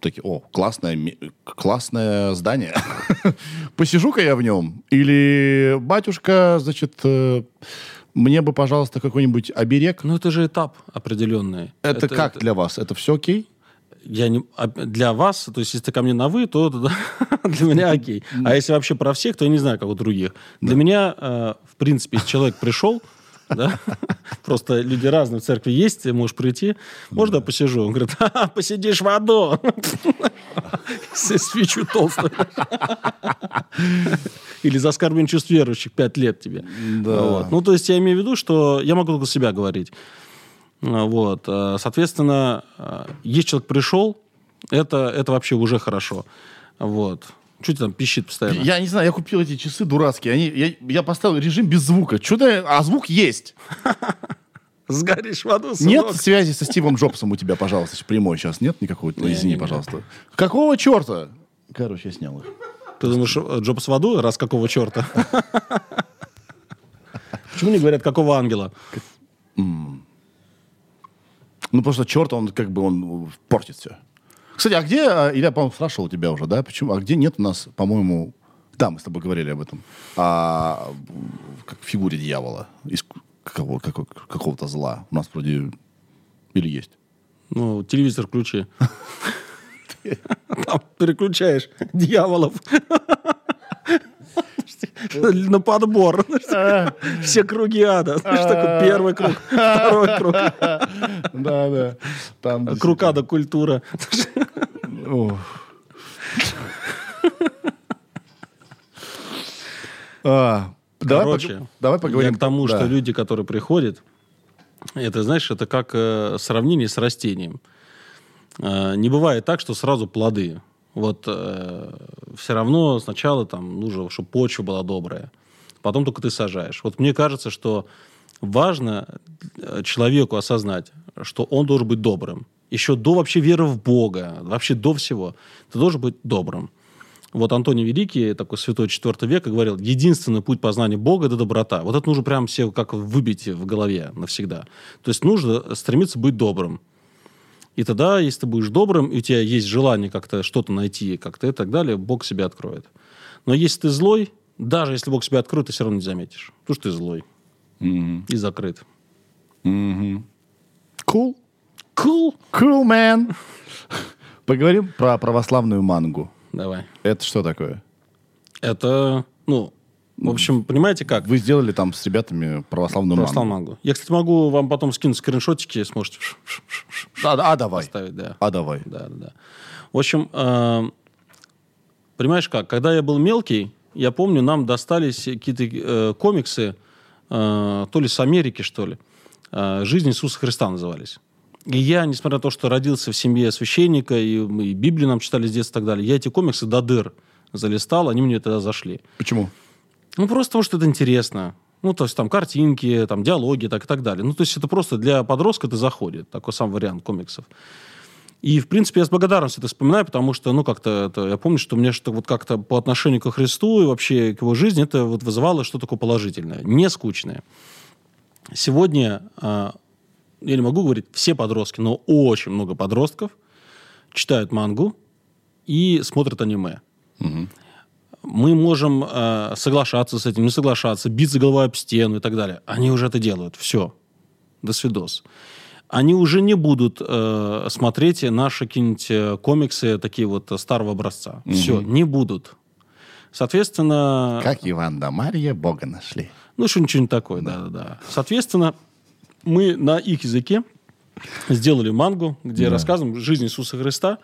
такие, о, классное, классное здание. Посижу-ка я в нем. Или, батюшка, значит, э, мне бы, пожалуйста, какой-нибудь оберег. Ну, это же этап определенный. Это, как для вас? Это все окей? я не, а для вас, то есть если ты ко мне на вы, то это, для меня окей. А если вообще про всех, то я не знаю, как у других. Для меня, э, в принципе, если человек пришел, да, просто люди разные в церкви есть, можешь прийти, можно я посижу? Он говорит, «А, посидишь в аду. Свечу толстую. Или за оскорбление чувств верующих пять лет тебе. Да. Вот. Ну, то есть я имею в виду, что я могу только себя говорить. Вот. э, Соответственно, э, если человек пришел, это, это вообще уже хорошо. Вот. Что ты там пищит постоянно? Я не знаю, я купил эти часы дурацкие. Они, я, я поставил режим без звука. Что-то, а звук есть. Сгоришь в аду, Нет сынок. связи со Стивом Джобсом у тебя, пожалуйста, прямой сейчас нет никакого? Не, Извини, не, не. пожалуйста. Какого черта? Короче, я снял их. Ты думаешь, э, Джобс в аду? Раз какого черта? Почему не говорят, какого ангела? Ну, просто черт, он как бы он портит все. Кстати, а где, а, Илья, по-моему, спрашивал тебя уже, да? Почему? А где нет у нас, по-моему, да, мы с тобой говорили об этом, а, как в фигуре дьявола, из какого, какого, какого-то зла. У нас вроде или есть? Ну, телевизор включи. Там переключаешь дьяволов. На подбор. Все круги ада. Знаешь, такой первый круг, второй круг. Да, да. Круг ада культура. А, Короче, давай поговорим. К тому, что люди, которые приходят, это, знаешь, это как э, сравнение с растением. Э, не бывает так, что сразу плоды. Вот все равно сначала там нужно, чтобы почва была добрая. Потом только ты сажаешь. Вот мне кажется, что важно э, человеку осознать, что он должен быть добрым. Еще до вообще веры в Бога, вообще до всего. Ты должен быть добрым. Вот Антоний Великий, такой святой IV века, говорил, единственный путь познания Бога – это доброта. Вот это нужно прям все как выбить в голове навсегда. То есть нужно стремиться быть добрым. И тогда, если ты будешь добрым, и у тебя есть желание как-то что-то найти, как-то и так далее, Бог себя откроет. Но если ты злой, даже если Бог себя откроет, ты все равно не заметишь. Потому что ты злой Мгм. и закрыт. Мгм. Cool. Cool. Cool, man. Поговорим про православную мангу. Давай. Это что такое? Это, ну, в общем, понимаете как? Вы сделали там с ребятами православную Православную мангу. Я, кстати, могу вам потом скинуть скриншотики, сможете А, а давай. поставить, да. А давай. Да, да, да. В общем, э, понимаешь как, когда я был мелкий, я помню, нам достались какие-то э, комиксы, э, то ли с Америки, что ли, э, «Жизнь Иисуса Христа» назывались. И я, несмотря на то, что родился в семье священника, и и Библию нам читали с детства и так далее, я эти комиксы до дыр залистал, они мне тогда зашли. Почему? Ну, просто потому, что это интересно. Ну, то есть там картинки, там диалоги так, и так далее. Ну, то есть это просто для подростка это заходит, такой сам вариант комиксов. И, в принципе, я с благодарностью это вспоминаю, потому что, ну, как-то это, я помню, что мне что вот как-то по отношению к Христу и вообще к его жизни это вот вызывало что-то такое положительное, не скучное. Сегодня, а, я не могу говорить все подростки, но очень много подростков читают мангу и смотрят аниме мы можем э, соглашаться с этим, не соглашаться, биться головой об стену и так далее. Они уже это делают. Все. До свидос. Они уже не будут э, смотреть наши какие-нибудь э, комиксы такие вот э, старого образца. Все, не будут. Соответственно... Как Иван да Марья Бога нашли. Ну, что-нибудь такое, да-да-да. Соответственно, мы на их языке сделали мангу, где рассказываем жизнь Иисуса Христа.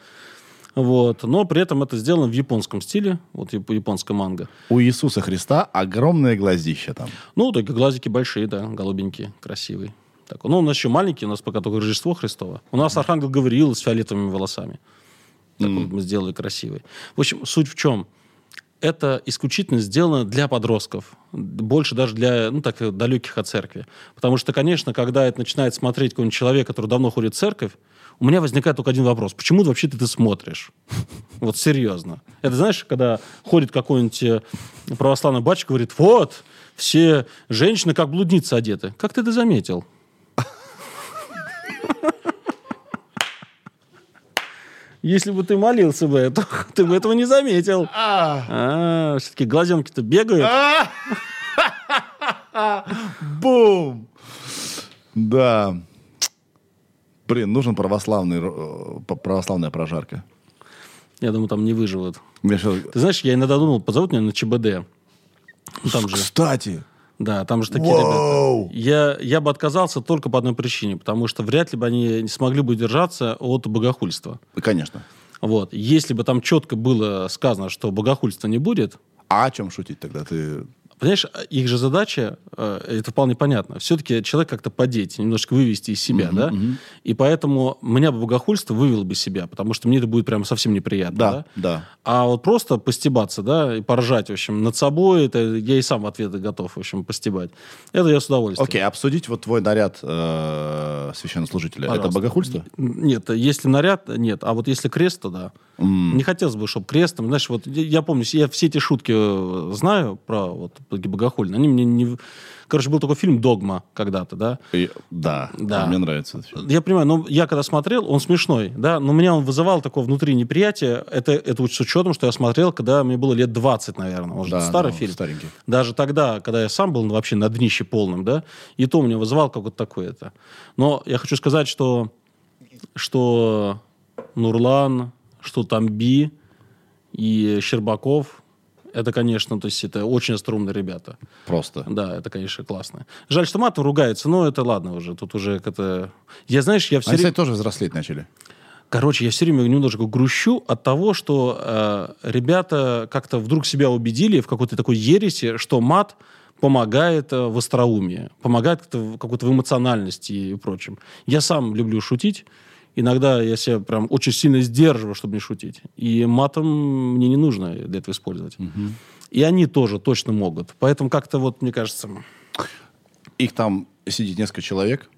Вот. Но при этом это сделано в японском стиле. Вот яп- японская манга. У Иисуса Христа огромное глазище там. Ну, так глазики большие, да, голубенькие, красивые. Так, ну, у нас еще маленький, у нас пока только Рождество Христово. У нас Архангел Гавриил с фиолетовыми волосами. Так вот мы сделали красивый. В общем, суть в чем? Это исключительно сделано для подростков. Больше даже для, ну, так, далеких от церкви. Потому что, конечно, когда это начинает смотреть какой-нибудь человек, который давно ходит в церковь, у меня возникает только один вопрос. Почему вообще ты это смотришь? Вот серьезно. Это знаешь, когда ходит какой-нибудь э, православный батюшка, говорит, вот, все женщины как блудницы одеты. Как ты это заметил? Если бы ты молился бы, то ты бы этого не заметил. А, все-таки глазенки-то бегают. Бум! Да. Блин, нужен православный, э, православная прожарка. Я думаю, там не выживут. Щас- Ты знаешь, я иногда думал, позовут меня на ЧБД. Ну, Там же, Кстати, да, там же такие Вау! ребята. Я, я бы отказался только по одной причине, потому что вряд ли бы они не смогли бы держаться от богохульства. конечно. Вот. Если бы там четко было сказано, что богохульства не будет, А о чем шутить тогда? Ты... Понимаешь, их же задача, э, это вполне понятно, все-таки человек как-то подеть, немножко вывести из себя, да? И поэтому меня бы богохульство вывело бы себя, потому что мне это будет прям совсем неприятно, да? Да, да. А вот просто постебаться, да, и поржать, в общем, над собой, это я и сам в ответ готов, в общем, постебать. Это я с удовольствием. Окей, обсудить вот твой наряд э, священнослужителя. Это Пожалуйста. богохульство? Нет, если наряд, нет. А вот если крест, то да. Не хотелось бы, чтобы крестом. Знаешь, вот я я помню, я все эти шутки э, знаю про вот богохульные. Они мне не... Короче, был такой фильм «Догма» когда-то, да? И- да, Да. мне нравится этот фильм. Я понимаю, но я когда смотрел, он смешной, да, но меня он вызывал такое внутри неприятие. Это, это с учетом, что я смотрел, когда мне было лет 20, наверное. Может, Да, старый да, фильм. старенький. Даже тогда, когда я сам был вообще на днище полном, да, и то меня вызывал какое-то такое это. Но я хочу сказать, что, что Нурлан, что Тамби и Щербаков, это, конечно, то есть это очень струнные ребята. Просто. Да, это, конечно, классно. Жаль, что матом ругается, но это ладно уже. Тут уже как-то... Я, знаешь, я все Они, время... кстати, тоже взрослеть начали. Короче, я все время немножко грущу от того, что э, ребята как-то вдруг себя убедили в какой-то такой ереси, что мат помогает э, в остроумии, помогает как-то в какой-то в эмоциональности и прочем. Я сам люблю шутить. Иногда я себя прям очень сильно сдерживаю, чтобы не шутить. И матом мне не нужно для этого использовать. И они тоже точно могут. Поэтому как-то вот, мне кажется... Их там сидит несколько человек,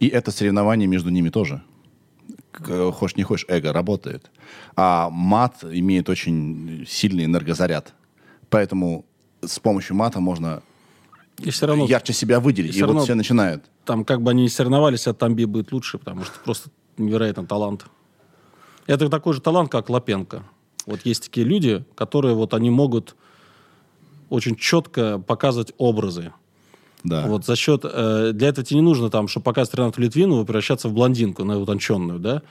и это соревнование между ними тоже. Хочешь не хочешь, эго работает. А мат имеет очень сильный энергозаряд. Поэтому с помощью мата можно И все равно ярче себя выделить. и И, всё вот все начинают. там как бы они не соревновались, а Тамби будет лучше, потому что просто невероятный талант. Это такой же талант, как Лапенко. Вот есть такие люди, которые вот они могут очень четко показывать образы. Да. Вот за счет... э, для этого тебе не нужно там, чтобы показать Ренату Литвинову, превращаться в блондинку, на утонченную, да?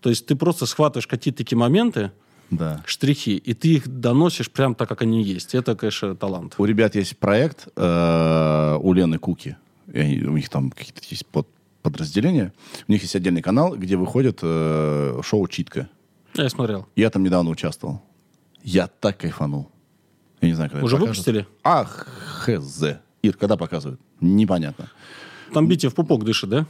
То есть ты просто схватываешь какие-то такие моменты, да. штрихи, и ты их доносишь прям так, как они есть. Это, конечно, талант. У ребят есть проект, э, у Лены Куки. И они- у них там какие-то есть под, подразделения. У них есть отдельный канал, где выходит э, шоу «Читка». Я смотрел. Я там недавно участвовал. Я так кайфанул. Я не знаю, когда Уже выпустили? Ах, хз. Ир, когда показывают? Непонятно. Там Бити в пупок дышит, да?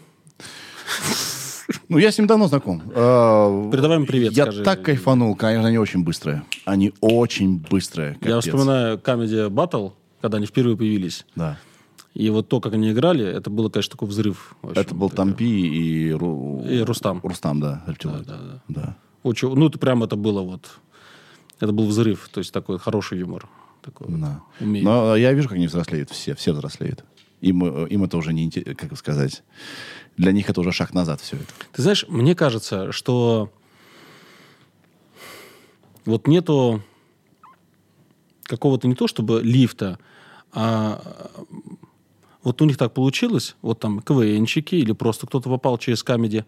Ну, я с ним давно знаком. Э, Передавай им привет, Я скажи. так кайфанул. Конечно, они очень быстрые. Они очень быстрые. Я капец. вспоминаю Comedy Battle, когда они впервые появились. Да. И вот то, как они играли, это было, конечно, такой взрыв. общем. Это был Тампи и... Ру- И Рустам. Рустам, да. рептилоид. Да, да, да. Очень, ну, это прям это было вот... Это был взрыв, то есть такой хороший юмор. Такой вот, Да. умеет. Но я вижу, как они взрослеют. Все, все взрослеют. Им, им это уже не интересно, как сказать. Для них это уже шаг назад все это. Ты знаешь, мне кажется, что вот нету какого-то не то чтобы лифта, а вот у них так получилось, вот там КВНчики или просто кто-то попал через камеди,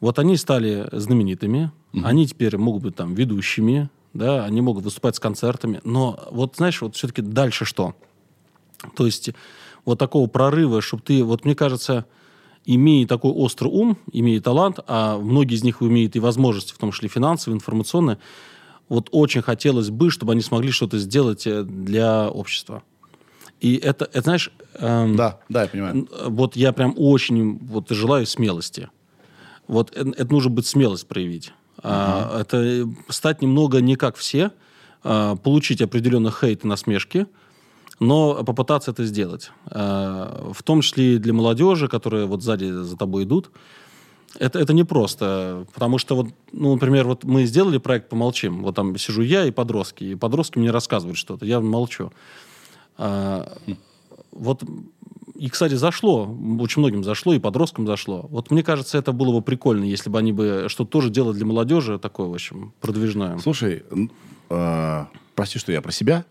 вот они стали знаменитыми, они теперь могут быть там ведущими, да, они могут выступать с концертами, но вот знаешь, вот все-таки дальше что? То есть вот такого прорыва, чтобы ты, вот мне кажется, имея такой острый ум, имея талант, а многие из них имеют и возможности, в том числе финансовые, информационные, вот очень хотелось бы, чтобы они смогли что-то сделать э, для общества. И это, это знаешь, эм, Да, да, я понимаю. Вот я прям очень вот желаю смелости. Вот э- это нужно быть смелость проявить. А, это э, стать немного не как все, а, получить определенный хейт и насмешки, но попытаться это сделать. А, в том числе и для молодежи, которые вот сзади за тобой идут. Это, это непросто, потому что, вот, ну, например, вот мы сделали проект «Помолчим». Вот там сижу я и подростки, и подростки мне рассказывают что-то, я молчу. А, вот и, кстати, зашло, очень многим зашло, и подросткам зашло. Вот мне кажется, это было бы прикольно, если бы они бы что-то тоже делали для молодежи, такое, в общем, продвижное. Слушай, э, прости, что я про себя,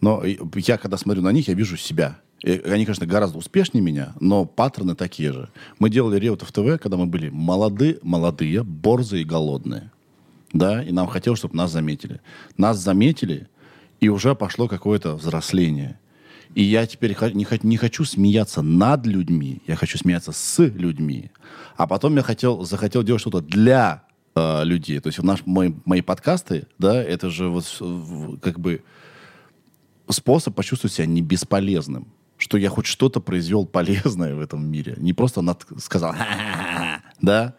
но я, когда смотрю на них, я вижу себя. И они, конечно, гораздо успешнее меня, но паттерны такие же. Мы делали Реутов ТВ, когда мы были молоды, молодые, борзые и голодные. Да, и нам хотелось, чтобы нас заметили. Нас заметили, и уже пошло какое-то взросление. И я теперь ха- не, хо- не хочу смеяться над людьми, я хочу смеяться с людьми. А потом я хотел, захотел делать что-то для э, людей. То есть наш, мой, мои подкасты, да, это же вот как бы способ почувствовать себя не бесполезным. Что я хоть что-то произвел полезное в этом мире. Не просто над- сказал «Ха-ха-ха-ха», да?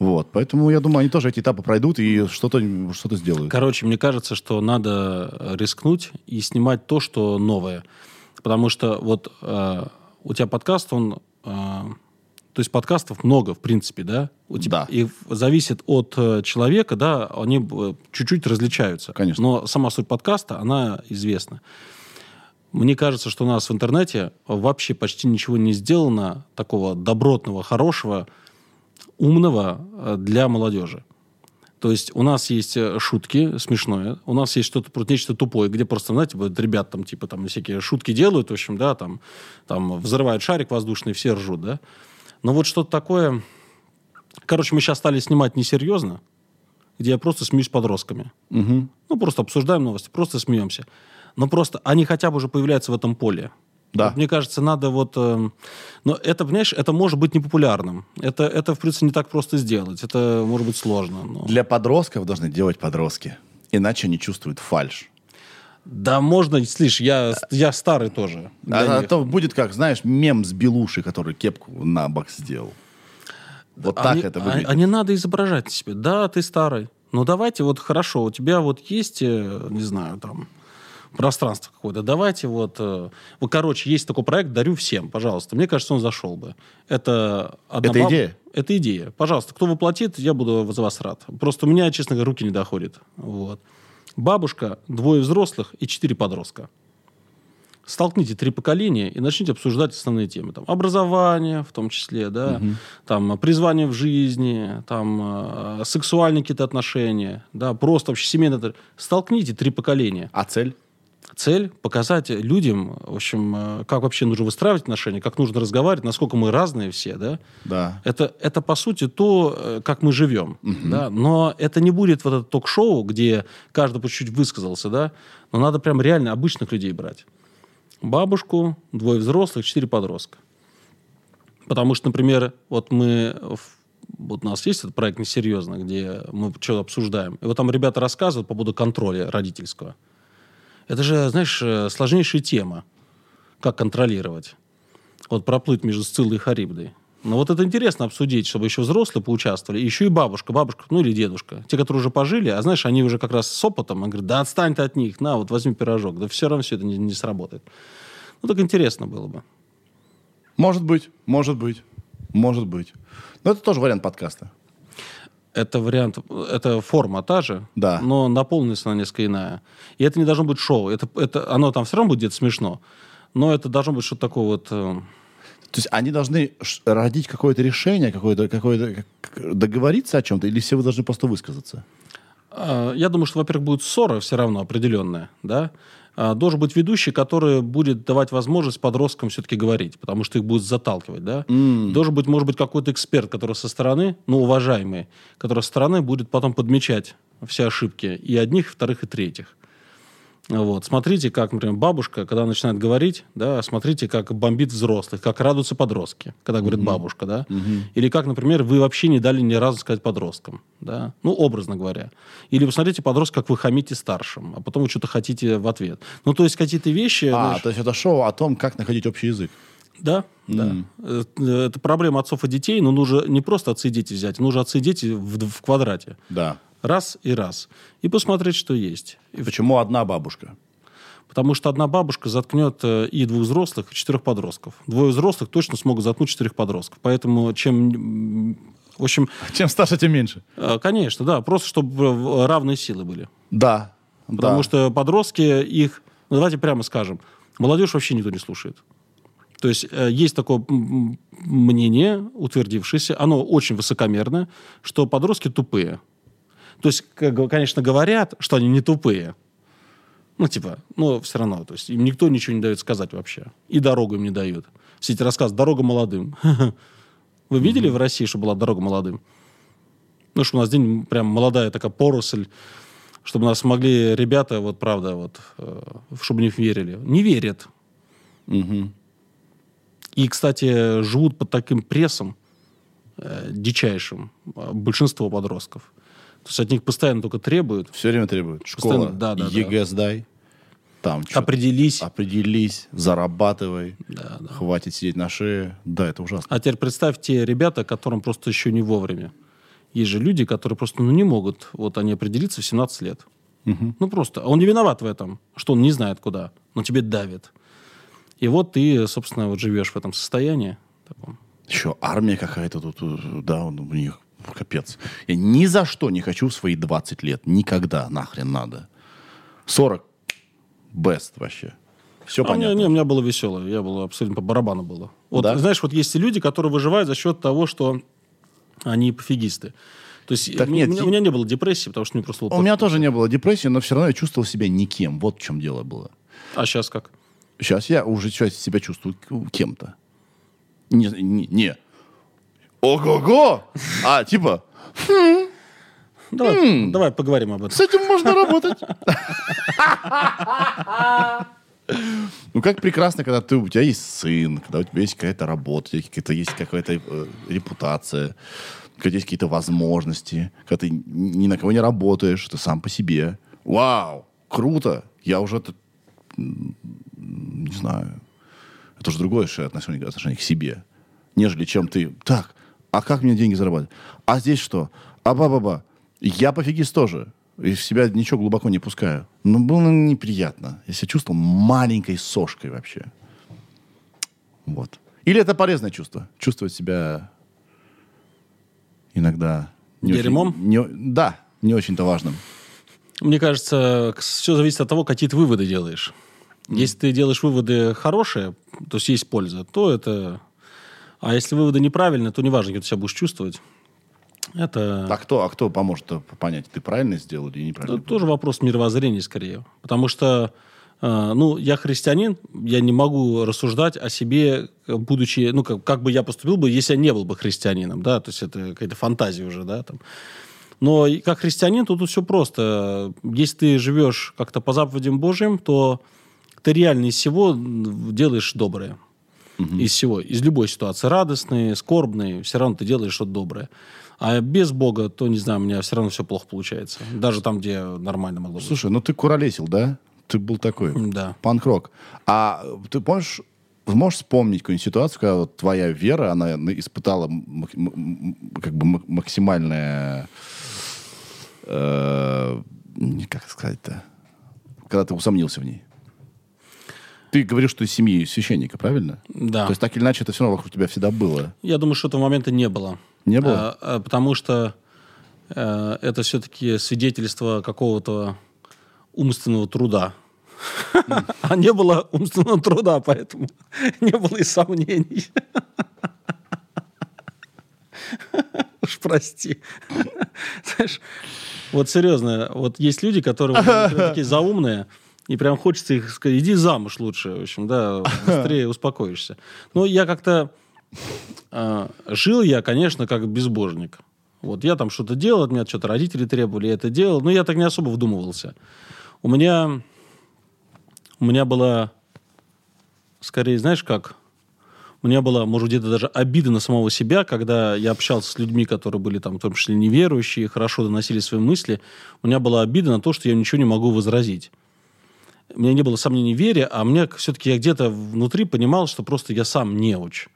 Вот. Поэтому я думаю, они тоже эти этапы пройдут и что-то что сделают. Короче, мне кажется, что надо рискнуть и снимать то, что новое. Потому что вот э, у тебя подкаст, он... э, то есть подкастов много, в принципе, да? У тебя, Да. И зависит от э, человека, да, они э, чуть-чуть различаются. Конечно. Но сама суть подкаста, она известна. Мне кажется, что у нас в интернете вообще почти ничего не сделано такого добротного, хорошего, умного э, для молодежи. То есть у нас есть э, шутки смешное, у нас есть что-то про нечто тупое, где просто, знаете, вот ребят там типа там всякие шутки делают, в общем, да, там, там взрывают шарик воздушный, все ржут, да. Но вот что-то такое... Короче, мы сейчас стали снимать несерьезно, где я просто смеюсь с подростками. Мгм. Ну, просто обсуждаем новости, просто смеемся. Но просто они хотя бы уже появляются в этом поле. Да. Вот мне кажется, надо вот... э, но это, понимаешь, это может быть непопулярным. Это, это, в принципе, не так просто сделать. Это может быть сложно. но- Для подростков должны делать подростки. Иначе они чувствуют фальш. Да, можно, слышь, я, я старый тоже. А, а то будет как, знаешь, мем с Белуши, который кепку на бок сделал. Вот А так не- это а- выглядит. А, не надо изображать себе. Да, ты старый. Ну, давайте вот хорошо, у тебя вот есть, э, не знаю, там, пространство какое-то. Давайте вот... э, вот, короче, есть такой проект «Дарю всем», пожалуйста. Мне кажется, он зашел бы. Это одна Это баб- идея? Это идея. Пожалуйста, кто воплотит, я буду за вас рад. Просто у меня, честно говоря, руки не доходят. Вот. Бабушка, двое взрослых и четыре подростка. Столкните три поколения и начните обсуждать основные темы. Там, образование, в том числе, да, там, призвание в жизни, там, э, сексуальные какие-то отношения, да, просто вообще семейные. Столкните три поколения. А цель? Цель – показать людям, в общем, э, как вообще нужно выстраивать отношения, как нужно разговаривать, насколько мы разные все, да. Да. Это, это по сути, то, э, как мы живем. Да? Но это не будет вот это ток-шоу, где каждый по чуть-чуть высказался, да? Но надо прям реально обычных людей брать. Бабушку, двое взрослых, четыре подростка. Потому что, например, вот мы... в- Вот у нас есть этот проект «Несерьезно», где мы что-то обсуждаем. И вот там ребята рассказывают по поводу контроля родительского. Это же, знаешь, э, сложнейшая тема. Как контролировать. Вот проплыть между Сциллой и Харибдой. Но вот это интересно обсудить, чтобы еще взрослые поучаствовали, еще и бабушка, бабушка, ну или дедушка. Те, которые уже пожили, а знаешь, они уже как раз с опытом, он говорит, да отстань ты от них, на, вот возьми пирожок. Да все равно все это не, не сработает. Ну так интересно было бы. Может быть, может быть, может быть. Но это тоже вариант подкаста. Это вариант, это форма та же, Да. но наполненность она несколько иная. И это не должно быть шоу. Это, это, оно там все равно будет где-то смешно, но это должно быть что-то такое вот... э, То есть они должны родить какое-то решение, какое-то, какое-то, как- договориться о чем-то, или все вы должны просто высказаться? А, Я думаю, что, во-первых, будет ссора все равно определенная, да. А, Должен быть ведущий, который будет давать возможность подросткам все-таки говорить, потому что их будет заталкивать, да. Должен быть, может быть, какой-то эксперт, который со стороны, ну, уважаемый, который со стороны будет потом подмечать все ошибки и одних, и вторых, и третьих. Вот. Смотрите, как, например, бабушка, когда начинает говорить, да, смотрите, как бомбит взрослых, как радуются подростки, когда говорит бабушка, да. Или как, например, вы вообще не дали ни разу сказать подросткам, да. Ну, образно говоря. Или посмотрите подростка, как вы хамите старшим, а потом вы что-то хотите в ответ. Ну, то есть какие-то вещи... А, знаешь, то есть это шоу о том, как находить общий язык. да, да. Э, Это проблема отцов и детей, но нужно не просто отцы и дети взять, нужно отцы и дети в, в квадрате. Да. Раз и раз. И посмотреть, что есть. И Почему одна бабушка? Потому что одна бабушка заткнет э, и двух взрослых, и четырех подростков. Двое взрослых точно смогут заткнуть четырех подростков. Поэтому чем... В общем, Чем старше, тем меньше. э, конечно, да, просто чтобы э, равные силы были. Да. Потому да. что подростки их... Ну, давайте прямо скажем. Молодежь вообще никто не слушает. То есть есть такое мнение, утвердившееся, оно очень высокомерное, что подростки тупые. То есть, конечно, говорят, что они не тупые. Ну, типа, но все равно. То есть им никто ничего не дает сказать вообще. И дорогу им не дают. Все эти рассказы «Дорога молодым». Вы видели в России, что была «Дорога молодым»? Ну, что у нас день прям молодая такая поросль, чтобы нас могли ребята, вот правда, вот, э, чтобы не верили. Не верят. Мгм. И, кстати, живут под таким прессом э, дичайшим э, большинство подростков. То есть от них постоянно только требуют. Все время требует. Школа, Постоянно, да, да, ЕГЭ сдай. Там Определись. определись, зарабатывай. Да, да. Хватит сидеть на шее. Да, это ужасно. А теперь представьте ребята, которым просто еще не вовремя. Есть же люди, которые просто ну, не могут, вот они определиться в 17 лет. Мгм. Ну просто. А Он не виноват в этом, что он не знает куда, но тебе давит. И вот ты, собственно, вот живешь в этом состоянии. таком. Еще армия какая-то тут, э, да, у них капец. Я ни за что не хочу в свои 20 лет. Никогда нахрен надо. 40 best вообще. Все А понятно. не, у меня было веселое, я был абсолютно по барабану было. Вот, Да? знаешь, вот есть и люди, которые выживают за счет того, что они пофигисты. То есть Так у, нет, меня, ти- у меня не было депрессии, потому что мне просто... было У меня тоже не было депрессии, но все равно я чувствовал себя никем. Вот в чем дело было. А сейчас как? Сейчас я уже сейчас себя чувствую кем-то. Не, не, не. Ого-го! А, типа, Давай, давай поговорим об этом. с этим можно работать. Ну, как прекрасно, когда ты, у тебя есть сын, когда у тебя есть какая-то работа, у тебя какая-то есть какая-то э, репутация, когда есть какие-то возможности, когда ты ни на кого не работаешь, ты сам по себе. Вау, круто! Я уже, это, м, не знаю, это уже другое совершенно отношение, отношение к себе, нежели чем ты, так, а как мне деньги зарабатывать? А здесь что? А ба-ба-ба. Я пофигист тоже. И в себя ничего глубоко не пускаю. Но было неприятно. Я себя чувствовал маленькой сошкой вообще. Вот. Или это полезное чувство. Чувствовать себя иногда... не очень- Дерьмом? не- да, не очень-то важным. Мне кажется, все зависит от того, какие ты выводы делаешь. Если ты делаешь выводы хорошие, то есть есть польза, то это... А если выводы неправильные, то неважно, как ты себя будешь чувствовать. Это, А кто, а кто поможет понять, ты правильно сделал или неправильно? это тоже вопрос мировоззрения скорее. Потому что, э, ну, я христианин, я не могу рассуждать о себе, э, будучи, ну, как, как бы я поступил бы, если я не был бы христианином, да, то есть это какая-то фантазия уже, да, там. Но как христианин тут все просто. Если ты живешь как-то по заповедям Божьим, то ты реально из всего делаешь доброе. Из всего. Из любой ситуации. Радостной, скорбной. Все равно ты делаешь что-то доброе. А без Бога, то, не знаю, у меня все равно все плохо получается. Даже там, где нормально могло быть. Слушай, ну ты куролесил, да? Ты был такой. Да. Панк-рок. А ты помнишь, можешь вспомнить какую-нибудь ситуацию, когда вот твоя вера, она испытала как бы максимальное... э, как сказать-то? Когда ты усомнился в ней. Ты говоришь, что из семьи священника, правильно? Да. То есть так или иначе это все равно вокруг тебя всегда было. Я думаю, что этого момента не было. Не было? А, а, потому что э, это все-таки свидетельство какого-то умственного труда. А не было умственного труда, поэтому не было и сомнений. Уж прости. Знаешь, вот серьезно, вот есть люди, которые такие заумные, и прям хочется их сказать, иди замуж лучше, в общем, да, быстрее успокоишься. Но я как-то а, жил я, конечно, как безбожник. Вот я там что-то делал, от меня что-то родители требовали, я это делал, но я так не особо вдумывался. У меня, у меня была, скорее, знаешь как, у меня была, может, где-то даже обида на самого себя, когда я общался с людьми, которые были там, в том числе, неверующие, хорошо доносили свои мысли. У меня была обида на то, что я ничего не могу возразить. У меня не было сомнений в вере, а мне все-таки я где-то внутри понимал, что просто я сам неуч.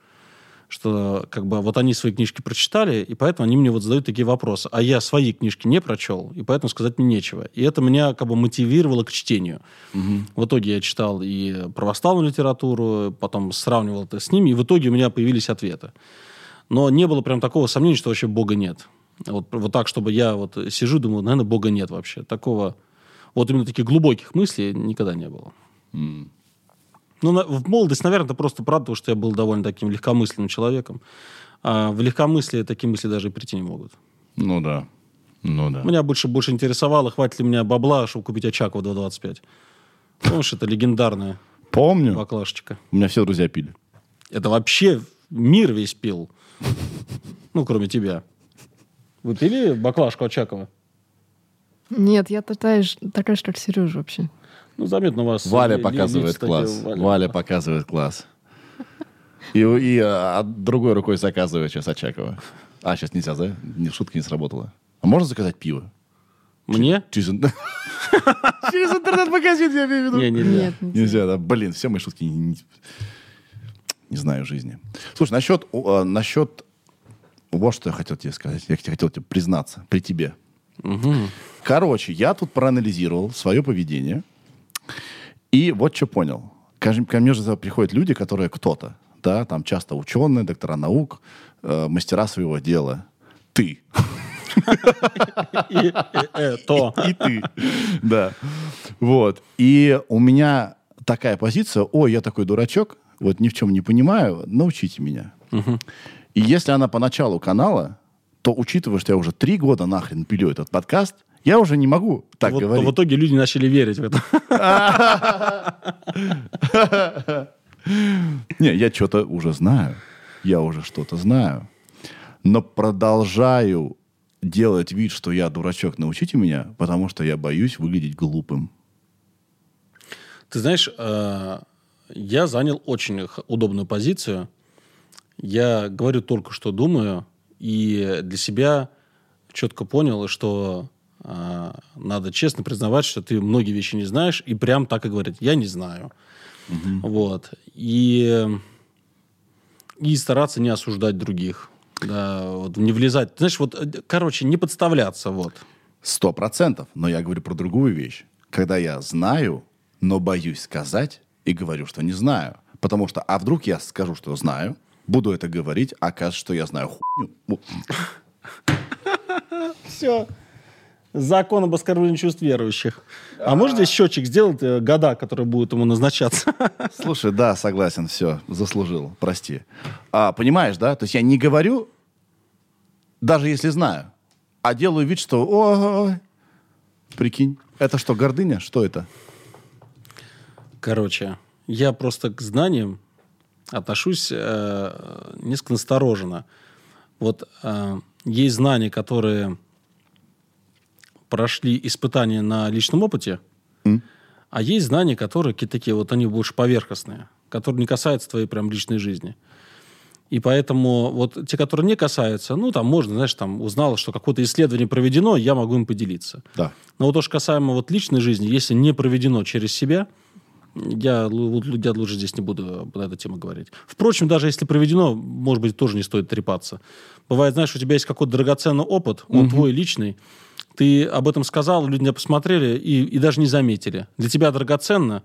Что как бы вот они свои книжки прочитали, и поэтому они мне вот задают такие вопросы. А я свои книжки не прочел, и поэтому сказать мне нечего. И это меня как бы мотивировало к чтению. В итоге я читал и православную литературу, потом сравнивал это с ними, и в итоге у меня появились ответы. Но не было прям такого сомнения, что вообще Бога нет. Вот, вот так, чтобы я вот сижу, думаю, наверное, Бога нет вообще. Такого, вот именно таких глубоких мыслей никогда не было. Ну, на- в молодость, наверное, это просто правда, потому что я был довольно таким легкомысленным человеком. А в легкомыслие такие мысли даже и прийти не могут. Ну да. Ну да. Меня больше, больше интересовало, хватит ли меня бабла, чтобы купить Очакова 225. Помнишь, это легендарная Помню. баклажечка. У меня все друзья пили. Это вообще мир весь пил. Ну, кроме тебя. Вы пили баклажку Очакова? Нет, я такая же, такая же, как Сережа вообще. Ну, заметно у вас. Валя ли- показывает лица такие, класс. Валя показывает класс. И, и а, другой рукой заказывает сейчас Очакова. А, сейчас нельзя, да? Ни- Шутка не сработала. А можно заказать пиво? Мне? Через, Через интернет-магазин, я имею в виду. Не, нельзя. Нет, нельзя. Нельзя, да? Блин, все мои шутки не, не- не знаю жизни. Слушай, насчет, а, насчет... Вот что я хотел тебе сказать. Я хотел тебе признаться при тебе. Мгм. Короче, я тут проанализировал свое поведение. И вот что понял. Ко, ко мне же приходят люди, которые кто-то, да, там часто ученые, доктора наук, э, мастера своего дела. Ты. Э, то. И ты. Да. Вот. И у меня такая позиция, ой, я такой дурачок, вот ни в чем не понимаю, научите меня. И если она по началу канала, то, учитывая, что я уже три года нахрен пилю этот подкаст, я уже не могу так Вот, говорить. в итоге люди начали верить в это. Не, я что-то уже знаю. Я уже что-то знаю. Но продолжаю делать вид, что я дурачок, научите меня, потому что я боюсь выглядеть глупым. Ты знаешь, э, я занял очень удобную позицию. Я говорю только, что думаю, и для себя четко понял, что надо честно признавать, что ты многие вещи не знаешь, и прям так и говорить, я не знаю. Вот. И, и стараться не осуждать других. Да, вот, не влезать. Знаешь, вот, короче, не подставляться, вот. Сто процентов. Но я говорю про другую вещь. Когда я знаю, но боюсь сказать и говорю, что не знаю. Потому что, а вдруг я скажу, что знаю, буду это говорить, а окажется, что я знаю хуйню. Все. Закон об оскорблении чувств верующих. А может здесь счетчик сделать э, года, которые будут ему назначаться? Слушай, да, согласен, все, заслужил, прости. А, понимаешь, да? То есть я не говорю, даже если знаю, а делаю вид, что, о, прикинь, это что, гордыня? Что это? Короче, я просто к знаниям отношусь э, несколько настороженно. Вот э, есть знания, которые прошли испытания на личном опыте, а есть знания, которые какие-то такие, вот они больше поверхностные, которые не касаются твоей прям личной жизни. И поэтому вот те, которые не касаются, ну, там можно, знаешь, там узнал, что какое-то исследование проведено, я могу им поделиться. Да. Но вот то, что касаемо вот личной жизни, если не проведено через себя, я, я лучше здесь не буду на эту тему говорить. Впрочем, даже если проведено, может быть, тоже не стоит трепаться. Бывает, знаешь, у тебя есть какой-то драгоценный опыт, он твой личный, ты об этом сказал, люди тебя посмотрели и, и даже не заметили. Для тебя драгоценно,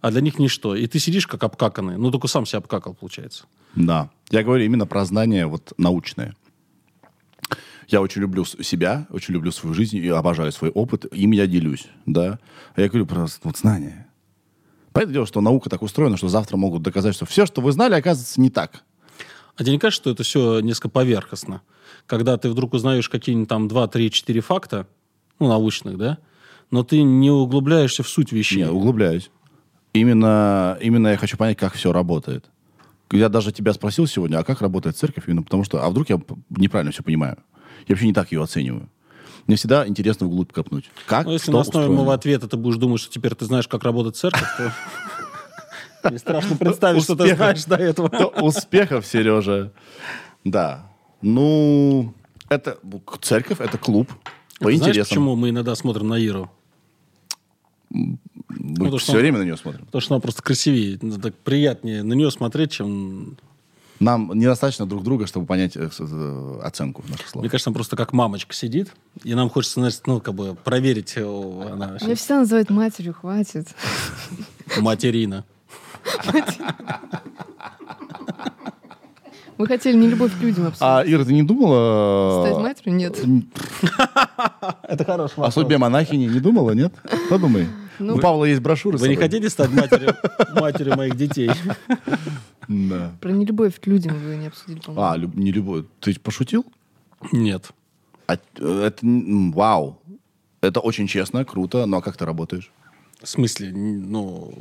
а для них ничто. И ты сидишь как обкаканный, ну только сам себя обкакал, получается. Да. Я говорю именно про знания вот научные. Я очень люблю себя, очень люблю свою жизнь и обожаю свой опыт, им я делюсь, да. А я говорю про вот знания. Понятное дело, что наука так устроена, что завтра могут доказать, что все, что вы знали, оказывается не так. А тебе не кажется, что это все несколько поверхностно? Когда ты вдруг узнаешь какие-нибудь там 2, 3, 4 факта, ну, научных, да, но ты не углубляешься в суть вещей. Не, углубляюсь. Именно, именно я хочу понять, как все работает. Я даже тебя спросил сегодня, а как работает церковь, именно потому что, а вдруг я неправильно все понимаю? Я вообще не так ее оцениваю. Мне всегда интересно вглубь копнуть. Как, Ну, если что на основе устроено? моего ответа ты будешь думать, что теперь ты знаешь, как работает церковь, то мне страшно представить, что ты знаешь до этого. То успехов, Сережа. Да. Ну, это церковь, это клуб по Знаешь, интересам. почему мы иногда смотрим на Иру? Мы потому что все он- время на нее смотрим. Потому что она просто красивее. Ну, Так приятнее на нее смотреть, чем... Нам недостаточно друг друга, чтобы понять э, э, оценку наших слов. Мне кажется, она просто как мамочка сидит, и нам хочется, знаешь, ну, как бы проверить, э, она вообще Меня всегда называют матерью, хватит. материна. Вы хотели не любовь к людям обсудить. А, Ира, ты не думала... Стать матерью? Нет. Это хороший О судьбе монахини не думала, нет? Подумай. Ну, У Павла есть брошюры. Вы не хотите стать матерью, матерью моих детей? Да. Про нелюбовь к людям вы не обсудили, по-моему. А, люб- не любой. Ты пошутил? Нет. А, э, это, вау. Это очень честно, круто. Ну, а как ты работаешь? В смысле? Ну,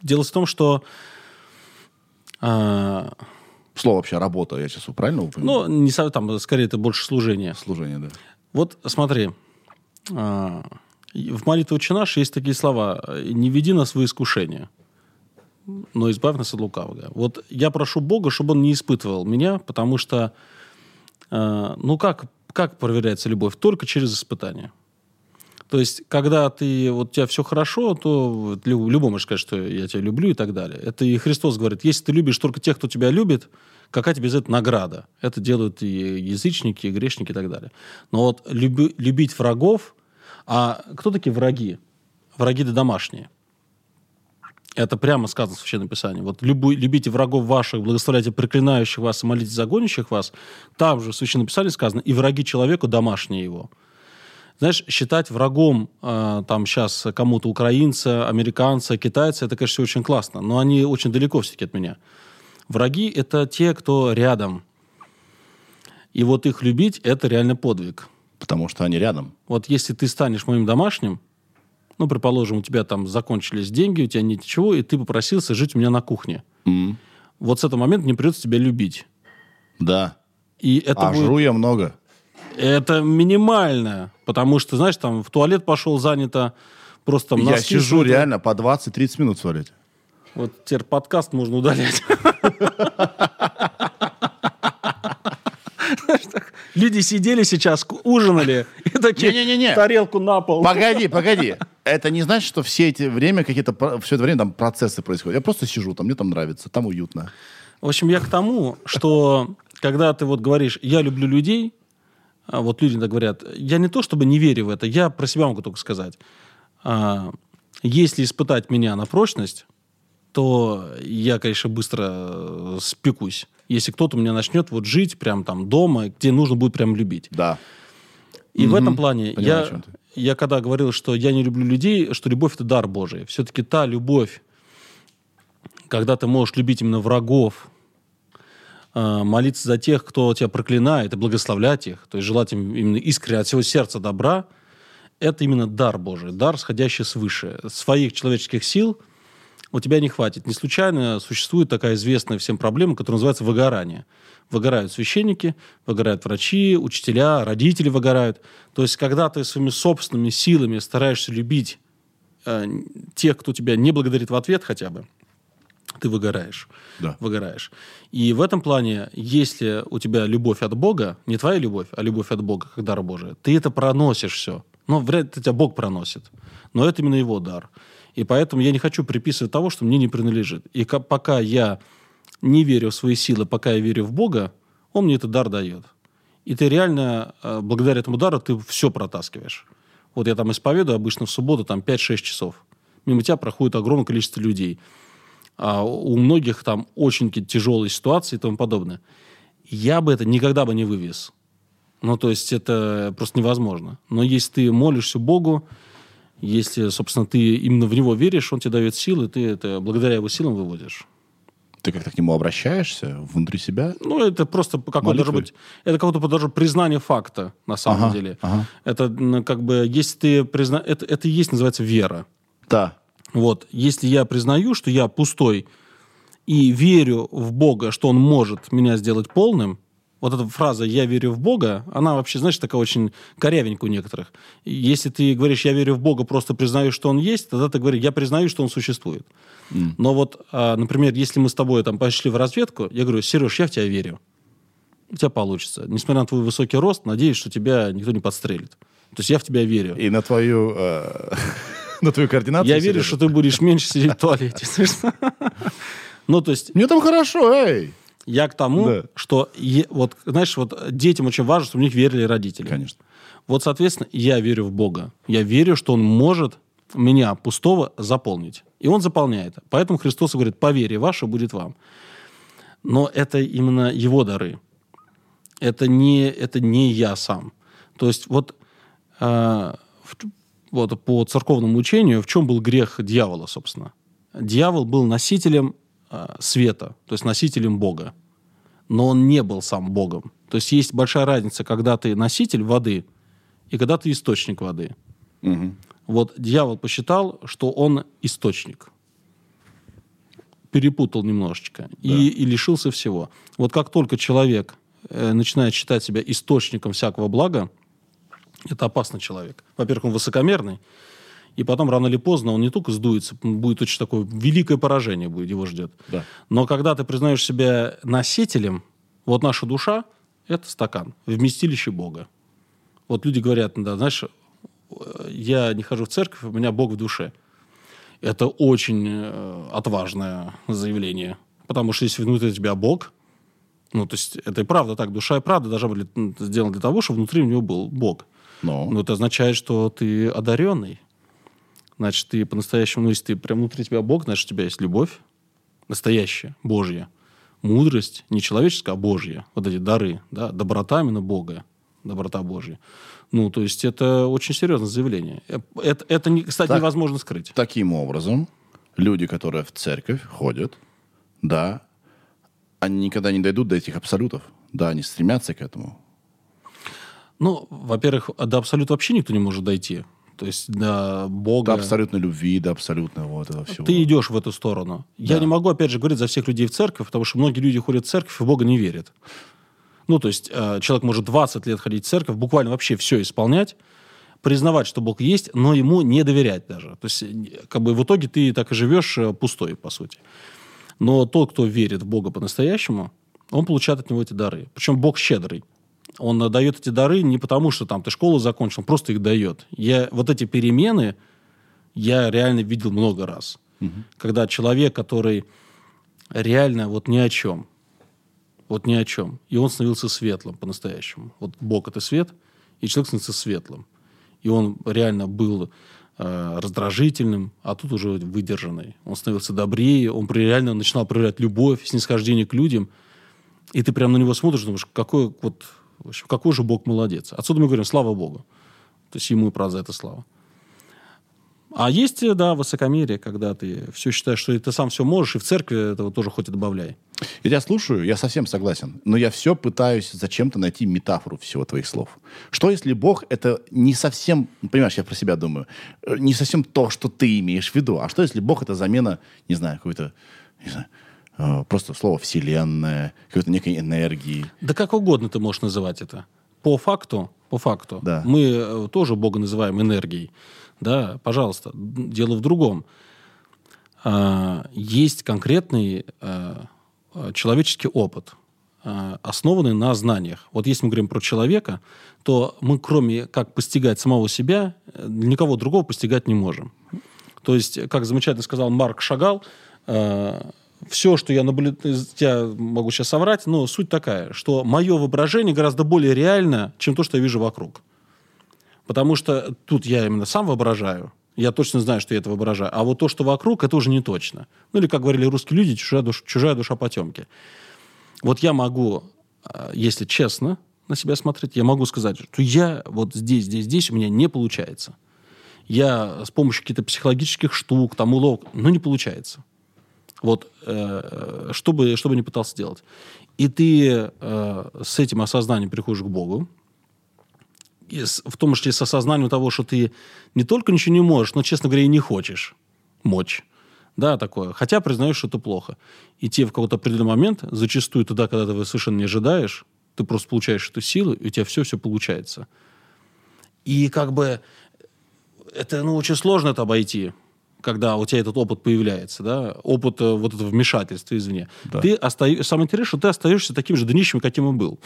дело в том, что... а, Слово вообще работа, я сейчас правильно упомянул? ну, не со- там, скорее, это больше служение. Служение, да. Вот смотри, а, в молитве «Отче наш» есть такие слова «Не веди нас в искушение, но избавь нас от лукавого». Вот я прошу Бога, чтобы Он не испытывал меня, потому что, а, ну как, как проверяется любовь? Только через испытание. То есть, когда ты, вот у тебя все хорошо, то вот лю- любой может сказать, что я тебя люблю и так далее. Это и Христос говорит, если ты любишь только тех, кто тебя любит, какая тебе за это награда? Это делают и язычники, и грешники и так далее. Но вот люби- любить врагов, а кто такие враги? Враги-то домашние. Это прямо сказано в Священном Писании. Вот любу- любите врагов ваших, благословляйте проклинающих вас и молитесь за гонящих вас. Там же в Священном Писании сказано, и враги человеку домашние его. Знаешь, считать врагом э, там сейчас кому-то украинца, американца, китайца, это, конечно, очень классно, но они очень далеко все-таки от меня. Враги – это те, кто рядом. И вот их любить – это реально подвиг. Потому что они рядом. Вот если ты станешь моим домашним, ну, предположим, у тебя там закончились деньги, у тебя нет ничего, и ты попросился жить у меня на кухне. М, Вот с этого момента мне придется тебя любить. Да. И это а будет- жру я много. Это минимально, потому что, знаешь, там в туалет пошел занято, просто там я носки сижу сушат. реально по 20-30 минут свалить. Вот теперь подкаст можно удалять. Люди сидели сейчас, ужинали, и такие Не-не-не-не. тарелку на пол. Погоди, погоди. Это не значит, что все эти время какие-то все это время там процессы происходят. Я просто сижу, там мне там нравится, там уютно. В общем, я к тому, что когда ты вот говоришь, я люблю людей, вот люди так говорят, я не то чтобы не верю в это, я про себя могу только сказать. А, Если испытать меня на прочность, то я, конечно, быстро э, спекусь. Если кто-то у меня начнет вот жить прям там дома, где нужно будет прям любить. Да. И в Мгм. этом плане Понимаю, я, я когда говорил, что я не люблю людей, что любовь это дар Божий. Все-таки та любовь, когда ты можешь любить именно врагов, молиться за тех, кто тебя проклинает, и благословлять их, то есть желать им именно искренне от всего сердца добра, это именно дар Божий, дар, сходящий свыше. Своих человеческих сил у тебя не хватит. Не случайно существует такая известная всем проблема, которая называется выгорание. Выгорают священники, выгорают врачи, учителя, родители выгорают. То есть, когда ты своими собственными силами стараешься любить э, тех, кто тебя не благодарит в ответ хотя бы, ты выгораешь. Да. Выгораешь. И в этом плане, если у тебя любовь от Бога, не твоя любовь, а любовь от Бога, как дар Божий, ты это проносишь все. Ну, вряд ли тебя Бог проносит. Но это именно его дар. И поэтому я не хочу приписывать того, что мне не принадлежит. И ка- пока я не верю в свои силы, пока я верю в Бога, Он мне этот дар дает. И ты реально, э, благодаря этому дару, ты все протаскиваешь. Вот я там исповедую обычно в субботу там 5-6 часов. Мимо тебя проходит огромное количество людей. А у многих там очень тяжелые ситуации и тому подобное. Я бы это никогда бы не вывез. Ну, то есть это просто невозможно. Но если ты молишься Богу, если, собственно, ты именно в Него веришь, Он тебе дает силы, ты это благодаря Его силам выводишь. Ты как-то к нему обращаешься внутри себя? Ну, это просто какое-то Молитвой? даже быть, это какое-то даже признание факта, на самом Ага, деле. ага. Это ну, как бы, если ты призна... это, это и есть, называется, вера. Да. Вот, если я признаю, что я пустой и верю в Бога, что Он может меня сделать полным, вот эта фраза «я верю в Бога», она вообще, знаешь, такая очень корявенькая у некоторых. Если ты говоришь «я верю в Бога», просто признаю, что Он есть, тогда ты говоришь «я признаю, что Он существует». Но вот, а, например, если мы с тобой там пошли в разведку, я говорю «Сереж, я в тебя верю». У тебя получится. Несмотря на твой высокий рост, надеюсь, что тебя никто не подстрелит. То есть я в тебя верю. И на твою, э, на твою координацию. Я верю, что ты будешь меньше сидеть в туалете. Ну, то есть, Мне там хорошо, эй! я к тому, Да. что, вот, знаешь, вот детям очень важно, чтобы в них верили родители. Конечно. Вот, соответственно, я верю в Бога. Я верю, что Он может меня, пустого, заполнить. И Он заполняет. Поэтому Христос говорит, по вере ваше будет вам. Но это именно Его дары. Это не, это не я сам. То есть вот в- вот по церковному учению, в чем был грех дьявола, собственно? Дьявол был носителем а, света, то есть носителем Бога. Но он не был сам Богом. То есть есть большая разница, когда ты носитель воды и когда ты источник воды. Мгм. Вот дьявол посчитал, что он источник. Перепутал немножечко и, и лишился всего. Вот как только человек э, начинает считать себя источником всякого блага, это опасный человек. Во-первых, он высокомерный, и потом рано или поздно он не только сдуется, будет очень такое великое поражение будет, его ждет. Да. Но когда ты признаешь себя носителем, вот наша душа – это стакан, вместилище Бога. Вот люди говорят, да, знаешь, э, я не хожу в церковь, у меня Бог в душе. Это очень э, отважное заявление. Потому что если внутри тебя Бог, ну, то есть это и правда так, душа и правда должна быть сделана для того, чтобы внутри у него был Бог. Ну, Ну, это означает, что ты одаренный. Значит, ты по-настоящему, ну, если ты прям внутри тебя Бог, значит, у тебя есть любовь настоящая, Божья. Мудрость, не человеческая, а Божья. Вот эти дары, да, доброта именно Бога, доброта Божья. Ну, то есть это очень серьезное заявление. Это, это кстати, Так. невозможно скрыть. таким образом, люди, которые в церковь ходят, да, они никогда не дойдут до этих абсолютов. Да, они стремятся к этому. Ну, во-первых, до абсолюта вообще никто не может дойти. То есть до Бога... До абсолютной любви, до абсолютного вот этого всего. Ты идешь в эту сторону. Я Да. не могу, опять же, говорить за всех людей в церковь, потому что многие люди ходят в церковь и в Бога не верят. Ну, то есть э, человек может 20 лет ходить в церковь, буквально вообще все исполнять, признавать, что Бог есть, но ему не доверять даже. То есть, как бы в итоге ты так и живешь э, пустой, по сути. Но тот, кто верит в Бога по-настоящему, он получает от него эти дары. Причем Бог щедрый. Он э, дает эти дары не потому, что там ты школу закончил, он просто их дает. Я, вот эти перемены я реально видел много раз. Когда человек, который реально вот ни о чем, вот ни о чем, и он становился светлым по-настоящему. Вот Бог это свет, и человек становится светлым. И он реально был э, раздражительным, а тут уже выдержанный. Он становился добрее, он реально начинал проявлять любовь, снисхождение к людям. И ты прям на него смотришь, думаешь, какой вот, в общем, какой же Бог молодец. Отсюда мы говорим, слава Богу. То есть ему и правда за это слава. А есть, э, да, высокомерие, когда ты все считаешь, что ты сам все можешь, и в церкви этого тоже хоть и добавляй. Я тебя слушаю, я совсем согласен. Но я все пытаюсь зачем-то найти метафору всего твоих слов. Что если Бог это не совсем, понимаешь, я про себя думаю, э, не совсем то, что ты имеешь в виду, а что если Бог это замена, не знаю, какой-то, не знаю, просто слово вселенная, какой-то некой энергии. Да как угодно ты можешь называть это. По факту, по факту, Да. мы э, тоже Бога называем энергией. Да, пожалуйста, дело в другом. А, Есть конкретный э, человеческий опыт, э, основанный на знаниях. Вот если мы говорим про человека, то мы, кроме как постигать самого себя, никого другого постигать не можем. То есть, как замечательно сказал Марк Шагал, все, что я наблюдаю, я могу сейчас соврать, но суть такая, что мое воображение гораздо более реально, чем то, что я вижу вокруг. Потому что тут я именно сам воображаю, я точно знаю, что я это воображаю, а вот то, что вокруг, это уже не точно. Ну или, как говорили русские люди, чужая душа, чужая душа потемки. Вот я могу, э, если честно на себя смотреть, я могу сказать, что я вот здесь, здесь, здесь у меня не получается. Я с помощью каких-то психологических штук, там, уловок, но не получается. Вот, э, что, бы, что бы ни пытался делать. И ты э, с этим осознанием приходишь к Богу, и с- в том числе с осознанием того, что ты не только ничего не можешь, но, честно говоря, и не хочешь мочь. Да, такое. Хотя признаешь, что это плохо. И тебе в какой-то определенный момент, зачастую туда, когда ты совершенно не ожидаешь, ты просто получаешь эту силу, и у тебя все-все получается. И как бы это ну, очень сложно это обойти, когда у тебя этот опыт появляется, да, опыт э, вот этого вмешательства извне. Да. Ты оста... Самое интересное, что ты остаешься таким же днищем, каким и был.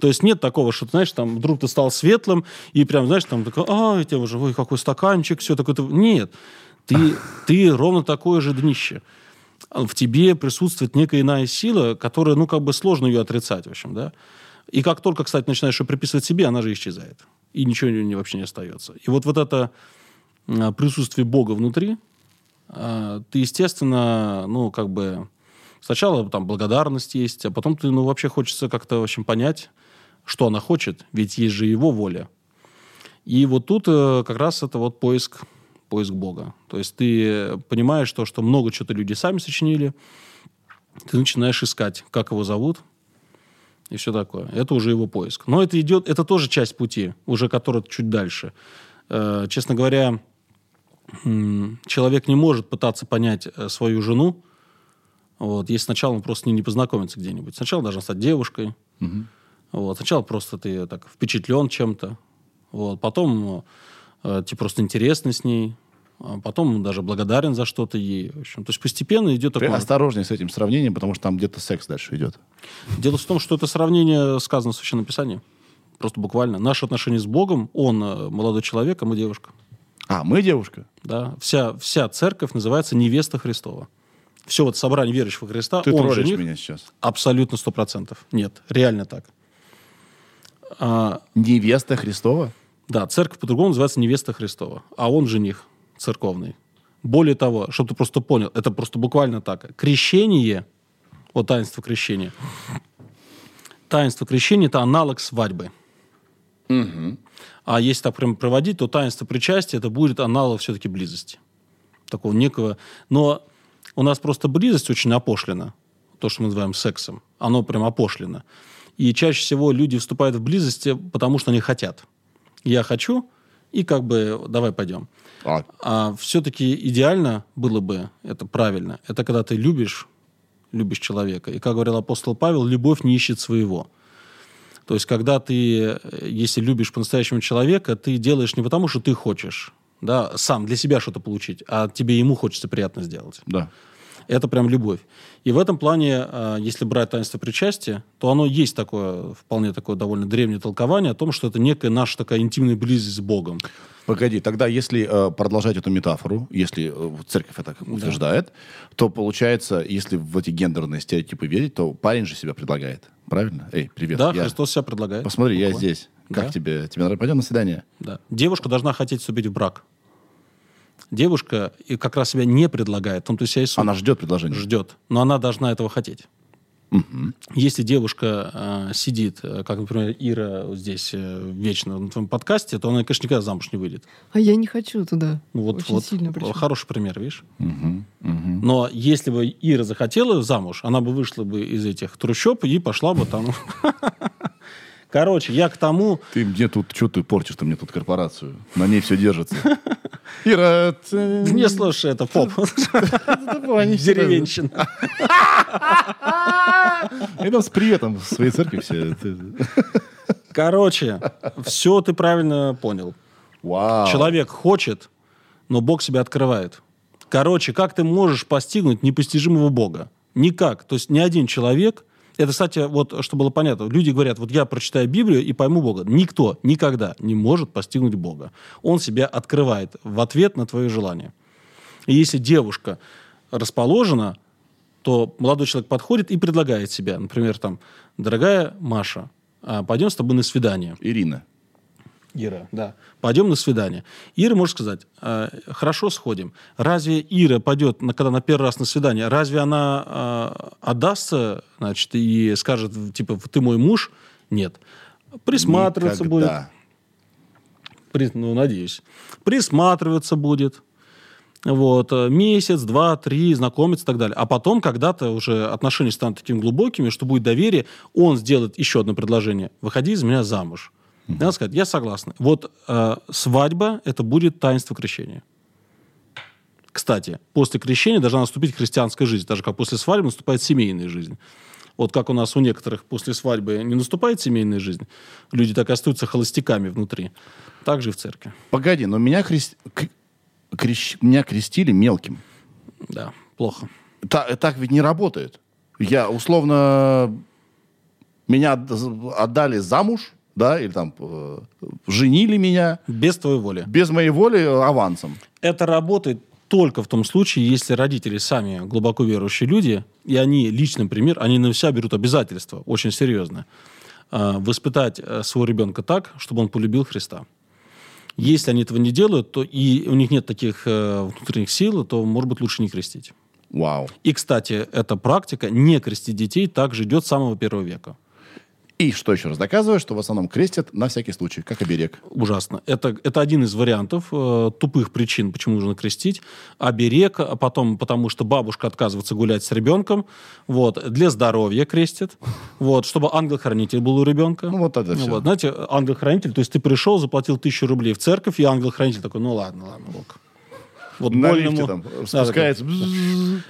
То есть нет такого, что, ты знаешь, там, вдруг ты стал светлым, и прям, знаешь, там, такой, а, тебе уже, ой, какой стаканчик, все такое. Нет, ты, ты ровно такое же днище. В тебе присутствует некая иная сила, которая, ну, как бы сложно ее отрицать, в общем, да. И как только, кстати, начинаешь ее приписывать себе, она же исчезает. И ничего не, вообще не остается. И вот, вот это присутствие Бога внутри, а, ты, естественно, ну, как бы... Сначала там благодарность есть, а потом ты, ну, вообще хочется как-то, в общем, понять, что она хочет, ведь есть же его воля. И вот тут э, как раз это вот поиск, поиск Бога. То есть ты понимаешь то, что много чего-то люди сами сочинили, ты начинаешь искать, как его зовут, и все такое. Это уже его поиск. Но это идет, это тоже часть пути, уже который чуть дальше. Э, честно говоря, человек не может пытаться понять э, свою жену, вот, если сначала он просто с ней не познакомится где-нибудь. Сначала должна стать девушкой. Вот, сначала просто ты так впечатлен чем-то. Вот, потом э, тебе просто интересно с ней. А потом даже благодарен за что-то ей. В общем, то есть постепенно идет такое... осторожней с этим сравнением, потому что там где-то секс дальше идет. Дело в том, что это сравнение сказано в Священном Писании. Просто буквально. Наши отношения с Богом, он э, молодой человек, а мы девушка. А, мы девушка? Да? Вся, вся церковь называется невеста Христова. Все вот собрание верующих во Христа, Ты он троллишь жених, меня сейчас. абсолютно сто процентов. Нет, реально так. А, Невеста Христова? да, церковь по-другому называется невеста Христова, а он жених церковный. Более того, чтобы ты просто понял, это просто буквально так. Крещение, вот таинство крещения, таинство крещения – это аналог свадьбы. А если так прям проводить, то таинство причастия – это будет аналог все-таки близости. Такого некого... Но у нас просто близость очень опошлена, то, что мы называем сексом. Оно прям опошлено. И чаще всего люди вступают в близость, потому что они хотят. Я хочу, и как бы давай пойдем. А, А все-таки идеально было бы, это правильно, это когда ты любишь, любишь человека. И, как говорил апостол Павел, любовь не ищет своего. То есть, когда ты, э, если любишь по-настоящему человека, ты делаешь не потому, что ты хочешь, да, сам для себя что-то получить, а тебе ему хочется приятно сделать. да. Это прям любовь. И в этом плане, э, если брать таинство причастия, то оно есть такое, вполне такое довольно древнее толкование о том, что это некая наша такая интимная близость с Богом. Погоди, тогда если э, продолжать эту метафору, если э, церковь это утверждает, то получается, если в эти гендерные стереотипы верить, то парень же себя предлагает. Правильно? Эй, привет. Да, я- Христос себя предлагает. Посмотри, я Буквально. здесь. Как Да. тебе? Тебе нравится? Пойдем на свидание. Да. Девушка должна хотеть вступить в брак. Девушка и как раз себя не предлагает, том-то вся и суть. Она ждет предложения. ждет, но она должна этого хотеть. Если девушка э, сидит, э, как, например, Ира здесь э, вечно на твоем подкасте, то она, конечно, никогда замуж не выйдет. А я не хочу туда. Ну, вот, Очень вот сильно причем. хороший пример, видишь? Но если бы Ира захотела замуж, она бы вышла бы из этих трущоб и пошла бы там. Короче, я к тому, Ты мне тут, что ты портишь ты мне тут корпорацию? На ней все держится. Ира, ты... не слушай, это поп, деревенщина. И там с приветом в своей церкви все. Короче, все ты правильно понял. Вау. Человек хочет, но Бог себя открывает. Короче, как ты можешь постигнуть непостижимого Бога? Никак. То есть ни один человек... Это, кстати, вот, что было понятно. Люди говорят, вот я прочитаю Библию и пойму Бога. Никто никогда не может постигнуть Бога. Он себя открывает в ответ на твое желание. И если девушка расположена, то молодой человек подходит и предлагает себя. Например, там, дорогая Маша, а, пойдем с тобой на свидание. Ирина. Ира, да. Пойдем на свидание. Ира может сказать, «А, хорошо, сходим. Разве Ира пойдет, на, когда на первый раз на свидание, разве она а, отдастся, значит, и скажет, типа, ты мой муж? Нет. Присматриваться будет. Никогда. При- ну, надеюсь. Присматриваться будет. Вот, э, месяц, два, три, знакомиться и так далее. А потом, когда-то уже отношения станут такими глубокими, что будет доверие, он сделает еще одно предложение. Выходи из меня замуж. Она скажет, я согласна. Вот э, свадьба – это будет таинство крещения. Кстати, после крещения должна наступить христианская жизнь, так же как после свадьбы наступает семейная жизнь. Вот как у нас у некоторых после свадьбы не наступает семейная жизнь, люди так и остаются холостяками внутри. Так же и в церкви. Погоди, но меня, к- крещ- меня крестили мелким. Да, плохо. Та- так ведь не работает. Я условно меня отд- отдали замуж, да, или там э, женили меня Без твоей воли. без моей воли э, авансом. Это работает только в том случае, если родители сами глубоко верующие люди, и они, личный пример, они на себя берут обязательства, очень серьезно, э, воспитать э, своего ребенка так, чтобы он полюбил Христа. Если они этого не делают, то и у них нет таких э, внутренних сил, то, может быть, лучше не крестить. Вау. И, кстати, эта практика не крестить детей также идет с самого первого века. И что еще раз доказываю, что в основном крестят на всякий случай, как оберег. Ужасно. Это, это один из вариантов э, тупых причин, почему нужно крестить. Оберег, а потом потому что бабушка отказывается гулять с ребенком. Вот. Для здоровья крестят. Вот. Чтобы ангел-хранитель был у ребенка. Ну, вот это всё. Вот. Знаете, ангел-хранитель, то есть ты пришел, заплатил тысячу рублей в церковь, и ангел-хранитель такой, ну ладно, ладно, ок. Вот На больному- лифте там Да, спускается.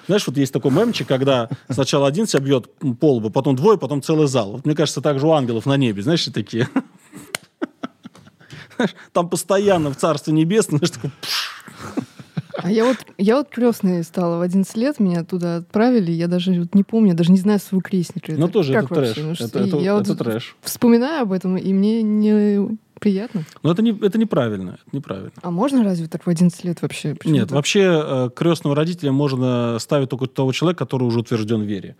знаешь, вот есть такой мемчик, когда сначала один себя бьет по лбу, потом двое, потом целый зал. Вот мне кажется, так же у ангелов на небе, знаешь, такие. Там постоянно в Царстве Небесном, знаешь, такой. А я вот, я вот крестной стала в 11 лет, меня туда отправили, я даже вот не помню, даже не знаю своего крестника. ну тоже как это вообще? трэш. Ну, Это, это- я вот это трэш. вспоминаю об этом, и мне не приятно. Но это, не, это неправильно. Это неправильно. А можно разве так в 11 лет вообще? Почему Нет, так? вообще э, крестного родителя можно ставить только того человека, который уже утвержден в вере.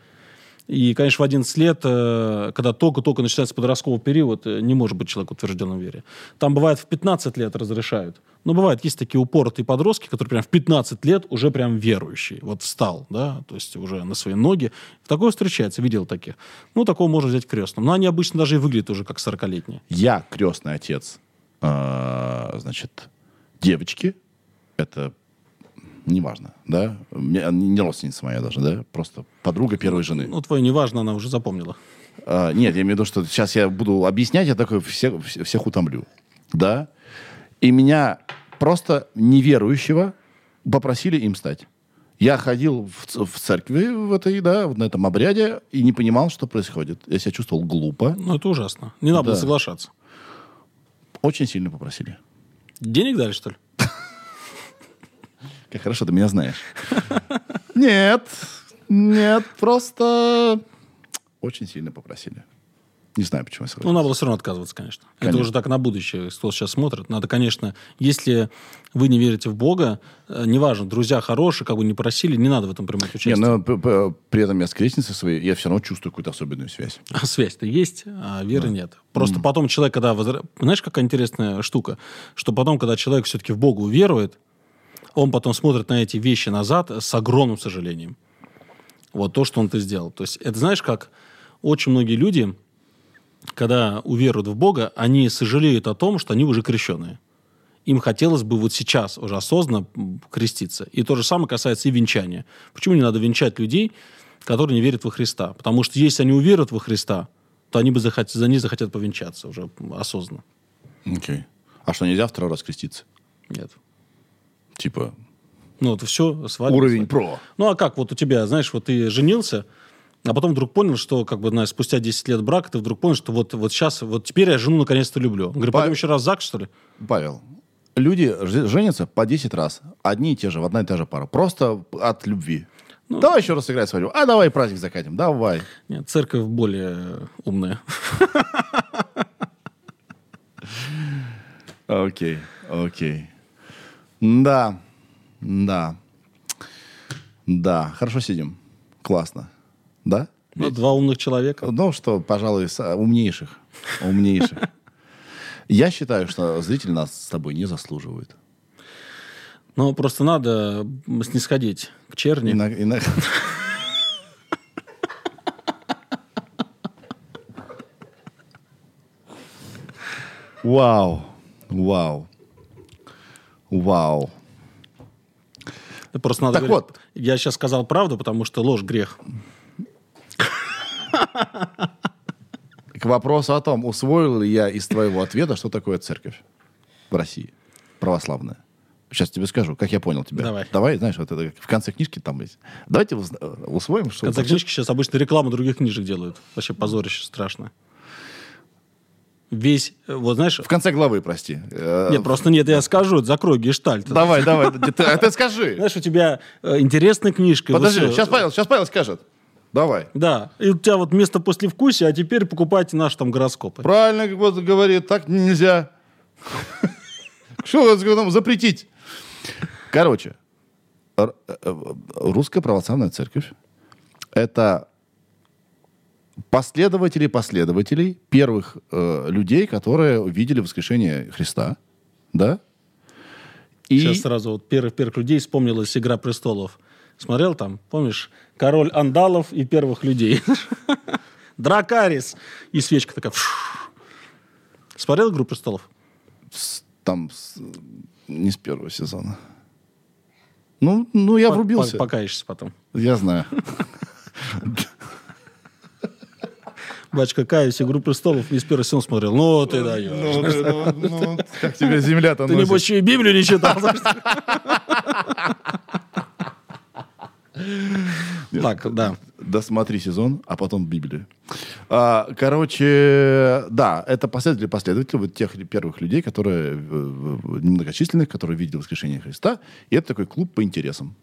И, конечно, в 11 лет, э, когда только-только начинается подростковый период, э, не может быть человек утвержден в вере. Там бывает в 15 лет разрешают. Но бывает, есть такие упоротые подростки, которые прям в 15 лет уже прям верующие. Вот встал, да, то есть уже на свои ноги. Такое встречается, видел таких. Ну, такого можно взять крестным. Но они обычно даже и выглядят уже как 40-летние. Я крестный отец, э, значит, девочки. Это неважно, да? Не родственница моя даже, да? Просто подруга первой жены. Ну, твое неважно, она уже запомнила. А, нет, я имею в виду, что сейчас я буду объяснять, я такой всех, вс- всех утомлю. Да? И меня просто неверующего попросили им стать. Я ходил в, в церкви в этой, да, на этом обряде и не понимал, что происходит. Я себя чувствовал глупо. Ну, это ужасно. Не надо было Да. соглашаться. Очень сильно попросили. Денег дали, что ли? Как хорошо ты меня знаешь. Нет, нет, просто очень сильно попросили. Не знаю, почему я Ну, согласился. надо было все равно отказываться, конечно. Конечно. Это уже так на будущее, кто сейчас смотрит. Надо, конечно, если вы не верите в Бога, э, неважно, друзья хорошие, как бы не просили, не надо в этом принимать Не, участие. но п- п- при этом я с крестницей своей, я все равно чувствую какую-то особенную связь. А связь-то есть, а веры нет. Просто потом человек, когда... возра- Знаешь, какая интересная штука? Что потом, когда человек все-таки в Бога уверует, он потом смотрит на эти вещи назад с огромным сожалением. Вот то, что он ты сделал. То есть это знаешь, как очень многие люди, когда уверуют в Бога, они сожалеют о том, что они уже крещенные. Им хотелось бы вот сейчас уже осознанно креститься. И то же самое касается и венчания. Почему не надо венчать людей, которые не верят во Христа? Потому что если они уверуют во Христа, то они бы захот... за них захотят повенчаться уже осознанно. Окей. А что, нельзя второй раз креститься? Нет. Типа, Ну, вот все, свадьба. уровень про. Ну, а как вот у тебя, знаешь, вот ты женился, а потом вдруг понял, что, как бы, знаешь, спустя 10 лет брака, ты вдруг понял, что вот, вот сейчас, вот теперь я жену наконец-то люблю. Он говорит, пойдем еще раз в ЗАГС, что ли? Павел, люди женятся по 10 раз. Одни и те же, в одна и та же пара. Просто от любви. давай еще раз сыграть свадьбу. А давай праздник закатим. Давай. Нет, церковь более умная. Окей, окей. Да, да. Да, хорошо сидим. Классно. Да? Ну, два умных человека. Ну, что, пожалуй, с- умнейших. Умнейших. Я считаю, что зрители нас с тобой не заслуживают. Но просто надо снисходить к черни. Иног- иног- Вау. Вау. Вау. Просто надо Так говорить, вот. Я сейчас сказал правду, потому что ложь грех. К вопросу о том, усвоил ли я из твоего ответа, что такое церковь в России, православная. Сейчас тебе скажу, как я понял тебя. Давай. Давай, знаешь, вот это в конце книжки там есть. Давайте э, усвоим, В что... конце книжки сейчас обычно рекламу других книжек делают. Вообще позорище страшно. Весь, э, вот знаешь... В конце главы, прости. Нет, просто нет, я скажу, закрой гештальт. Давай, давай, ты, а ты скажи. Знаешь, у тебя э, интересная книжка. Подожди, вот, сейчас Павел, сейчас Павел скажет. Давай. Да, и у тебя вот место послевкусия, а теперь покупайте наши там гороскопы. Правильно как вот говорит, так нельзя. Что нам запретить? Короче, э, русская православная церковь – это последователи последователей первых э, людей, которые увидели воскрешение Христа, да? И Сейчас сразу вот первых, первых людей вспомнилась «Игра престолов». Смотрел там, помнишь, король андалов и первых людей. Дракарис. И свечка такая. Смотрел «Игру престолов»? Там не с первого сезона. Ну, ну я врубился. по- Покаешься потом. Я знаю. Батюшка, каюсь, «Игру престолов» не с первого сезона смотрел. Ну, ты даешь. Ну, Как тебе земля-то Ты, небось, еще и Библию не читал. Так, да. Досмотри сезон, а потом Библию. А, короче, да, это последователи последователи вот тех первых людей, которые э, немногочисленных, которые видели воскрешение Христа. И это такой клуб по интересам.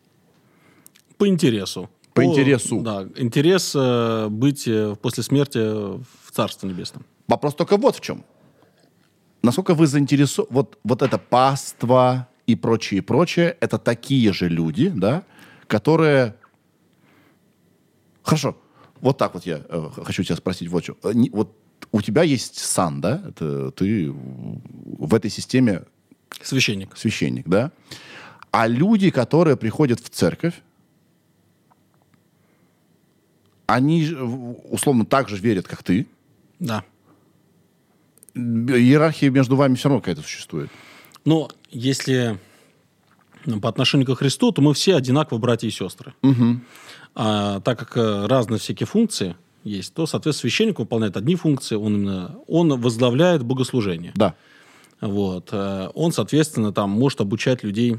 По интересу. По интересу. Да, интерес э, быть э, после смерти в Царстве Небесном. Вопрос только вот в чем. Насколько вы заинтересованы... Вот, вот это паства и прочее, прочее, это такие же люди, да, которые... Хорошо, вот так вот я э, хочу тебя спросить вот что. Э, не- Вот у тебя есть сан, да? Это ты в этой системе Священник. священник, да? А люди, которые приходят в церковь, они условно так же верят, как ты. Да. Иерархия между вами все равно какая-то существует. Но если ну, по отношению к Христу, то мы все одинаково братья и сестры. А, так как э, разные всякие функции есть, то, соответственно, священник выполняет одни функции, он именно он возглавляет богослужение. Да. Вот. Э, Он, соответственно, там может обучать людей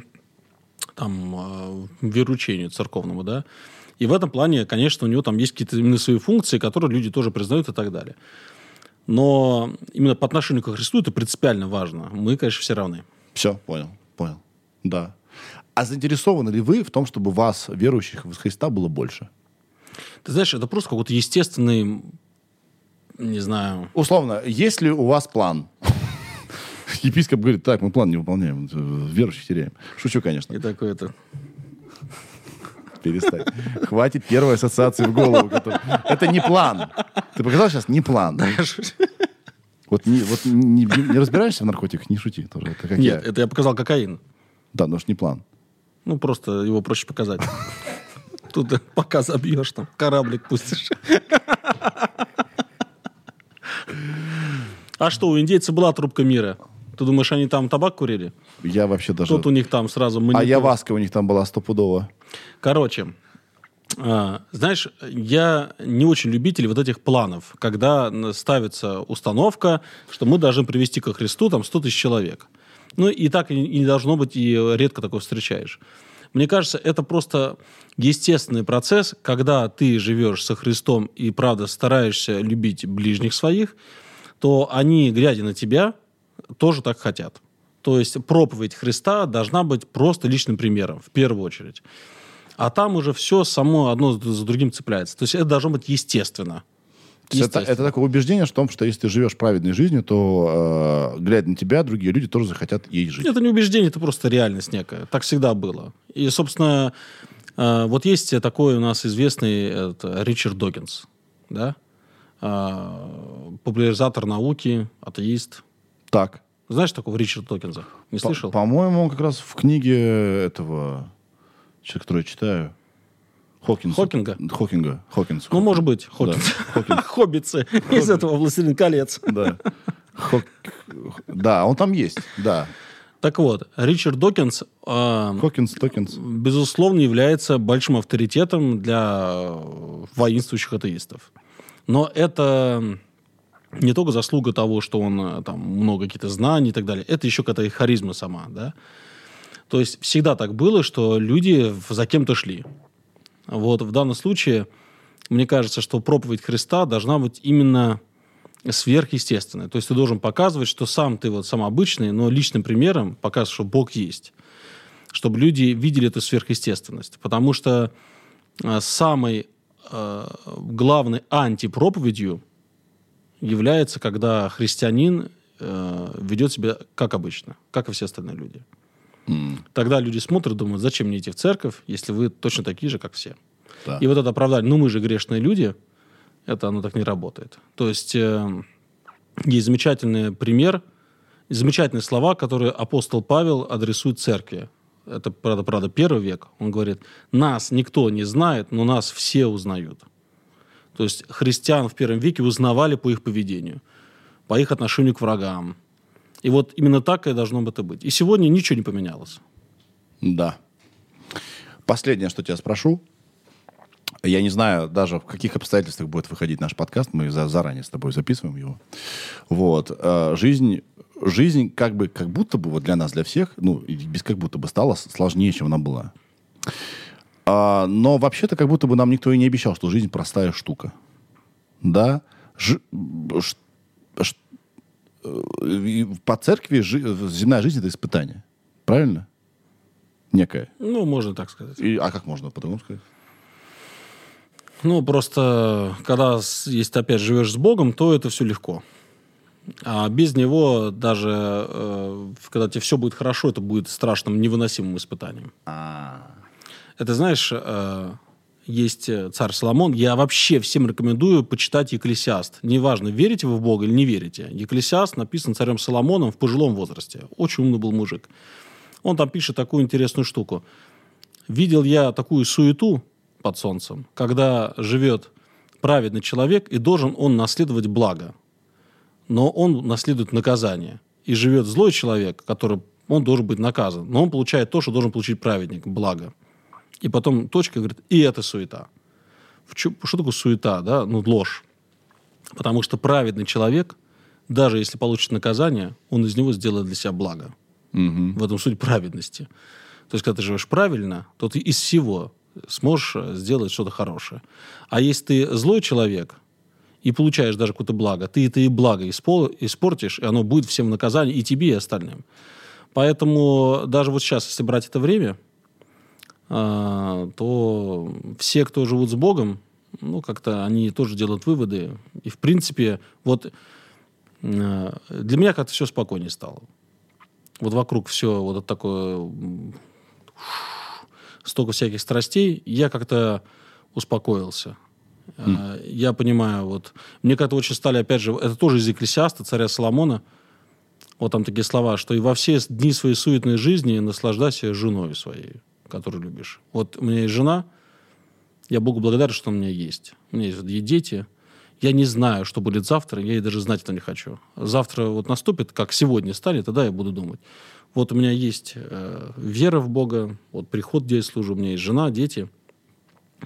там, э, вероучению церковному, да. И в этом плане, конечно, у него там есть какие-то именно свои функции, которые люди тоже признают и так далее. Но именно по отношению к Христу это принципиально важно. Мы, конечно, все равны. Все, понял, понял. Да. А заинтересованы ли вы в том, чтобы вас, верующих в Христа, было больше? Ты знаешь, это просто какой-то естественный, не знаю, Условно, есть ли у вас план? Епископ говорит, так, мы план не выполняем, верующих теряем. Шучу, конечно. и такой это... Перестань. Хватит первой ассоциации в голову. которая- Это не план. Ты показал сейчас не план. Вот не, вот не, не разбираешься в наркотиках, не шути тоже. Это как я. Нет, это я показал кокаин. Да, но ж не план. Ну, просто его проще показать. Тут пока забьешь, там, кораблик пустишь. А что, у индейцев была трубка мира? Ты думаешь, они там табак курили? Я вообще даже... Тут у них там сразу... А манипуля- яваска у них там была стопудово. Короче, а, знаешь, я не очень любитель вот этих планов, когда ставится установка, что мы должны привести ко Христу там 100 тысяч человек. Ну и так и не должно быть, и редко такое встречаешь. Мне кажется, это просто естественный процесс, когда ты живешь со Христом и, правда, стараешься любить ближних своих, то они, глядя на тебя, тоже так хотят. То есть проповедь Христа должна быть просто личным примером, в первую очередь. А там уже все само одно за другим цепляется. То есть это должно быть естественно. Это, это такое убеждение в том, что если ты живешь праведной жизнью, то, э, глядя на тебя, другие люди тоже захотят ей жить. Это не убеждение, это просто реальность некая. Так всегда было. И, собственно, э, вот есть такой у нас известный это, Ричард Докинс, да? А, популяризатор науки, атеист. Так. Знаешь такого Ричарда Докинза? Не По- слышал? По-моему, он как раз в книге этого, человека, который я читаю, Хокинса. Хокинга? Хокинга. Хокинс. Ну, может быть, Да, Хокинс. Хокинс. Хоббицы из этого «Властелин колец». Да. Хок- Да, он там есть, да. Так вот, Ричард Докинс а, Хокинс, Токинс. безусловно, является большим авторитетом для э, воинствующих атеистов. Но это не только заслуга того, что он э, там много каких-то знаний и так далее, это еще какая-то харизма сама, да. То есть всегда так было, что люди за кем-то шли. Вот в данном случае, мне кажется, что проповедь Христа должна быть именно сверхъестественной. То есть ты должен показывать, что сам ты вот сам обычный, но личным примером показывать, что Бог есть чтобы люди видели эту сверхъестественность. Потому что э, самой э, главной антипроповедью является, когда христианин э, ведет себя как обычно, как и все остальные люди. Тогда люди смотрят, думают, зачем мне идти в церковь, если вы точно такие же, как все. Да. И вот это оправдание, ну мы же грешные люди, это оно так не работает. То есть э, есть замечательный пример, замечательные слова, которые апостол Павел адресует церкви. Это, правда, правда, первый век. Он говорит, нас никто не знает, но нас все узнают. То есть христиан в первом веке узнавали по их поведению, по их отношению к врагам. И вот именно так и должно это быть. И сегодня ничего не поменялось. Да. Последнее, что тебя спрошу. Я не знаю даже, в каких обстоятельствах будет выходить наш подкаст. Мы за, заранее с тобой записываем его. Вот. Э, жизнь, жизнь как бы, как будто бы вот для нас, для всех, ну, без как будто бы стала сложнее, чем она была. А, но вообще-то как будто бы нам никто и не обещал, что жизнь простая штука. Да? Жи- ш- ш- э, по церкви жи- земная жизнь — это испытание. Правильно? Некое. Ну, можно так сказать. И, а как можно по-другому сказать? Ну, просто, когда, если ты опять живешь с Богом, то это все легко. А без него, даже э, когда тебе все будет хорошо, это будет страшным, невыносимым испытанием. Это, знаешь, э, есть э, царь Соломон. Я вообще всем рекомендую почитать Екклесиаст. Неважно, верите вы в Бога или не верите. Екклесиаст написан царем Соломоном в пожилом возрасте. Очень умный был мужик. Он там пишет такую интересную штуку. Видел я такую суету под солнцем, когда живет праведный человек, и должен он наследовать благо. Но он наследует наказание. И живет злой человек, который он должен быть наказан. Но он получает то, что должен получить праведник, благо. И потом точка говорит, и это суета. Чё- что такое суета? Да? Ну, ложь. Потому что праведный человек, даже если получит наказание, он из него сделает для себя благо. В этом суть праведности. То есть, когда ты живешь правильно, то ты из всего сможешь э, сделать что-то хорошее. А если ты злой человек и получаешь даже какое-то благо, ты это и благо испортишь, и оно будет всем в наказание, и тебе, и остальным. Поэтому даже вот сейчас, если брать это время, то все, кто живут с Богом, ну, как-то они тоже делают выводы. И, в принципе, вот э, для меня как-то все спокойнее стало. Вот вокруг все вот такое столько всяких страстей, я как-то успокоился. Э, Я понимаю, вот мне как-то очень стали, опять же, это тоже из Екклесиаста, царя Соломона, вот там такие слова, что и во все дни своей суетной жизни наслаждайся женой своей, которую любишь. Вот у меня есть жена, я Богу благодарен, что у меня есть. У меня есть дети. Я не знаю, что будет завтра, я и даже знать это не хочу. Завтра вот наступит, как сегодня станет, тогда я буду думать. Вот у меня есть э, вера в Бога, вот приход, где я служу, у меня есть жена, дети.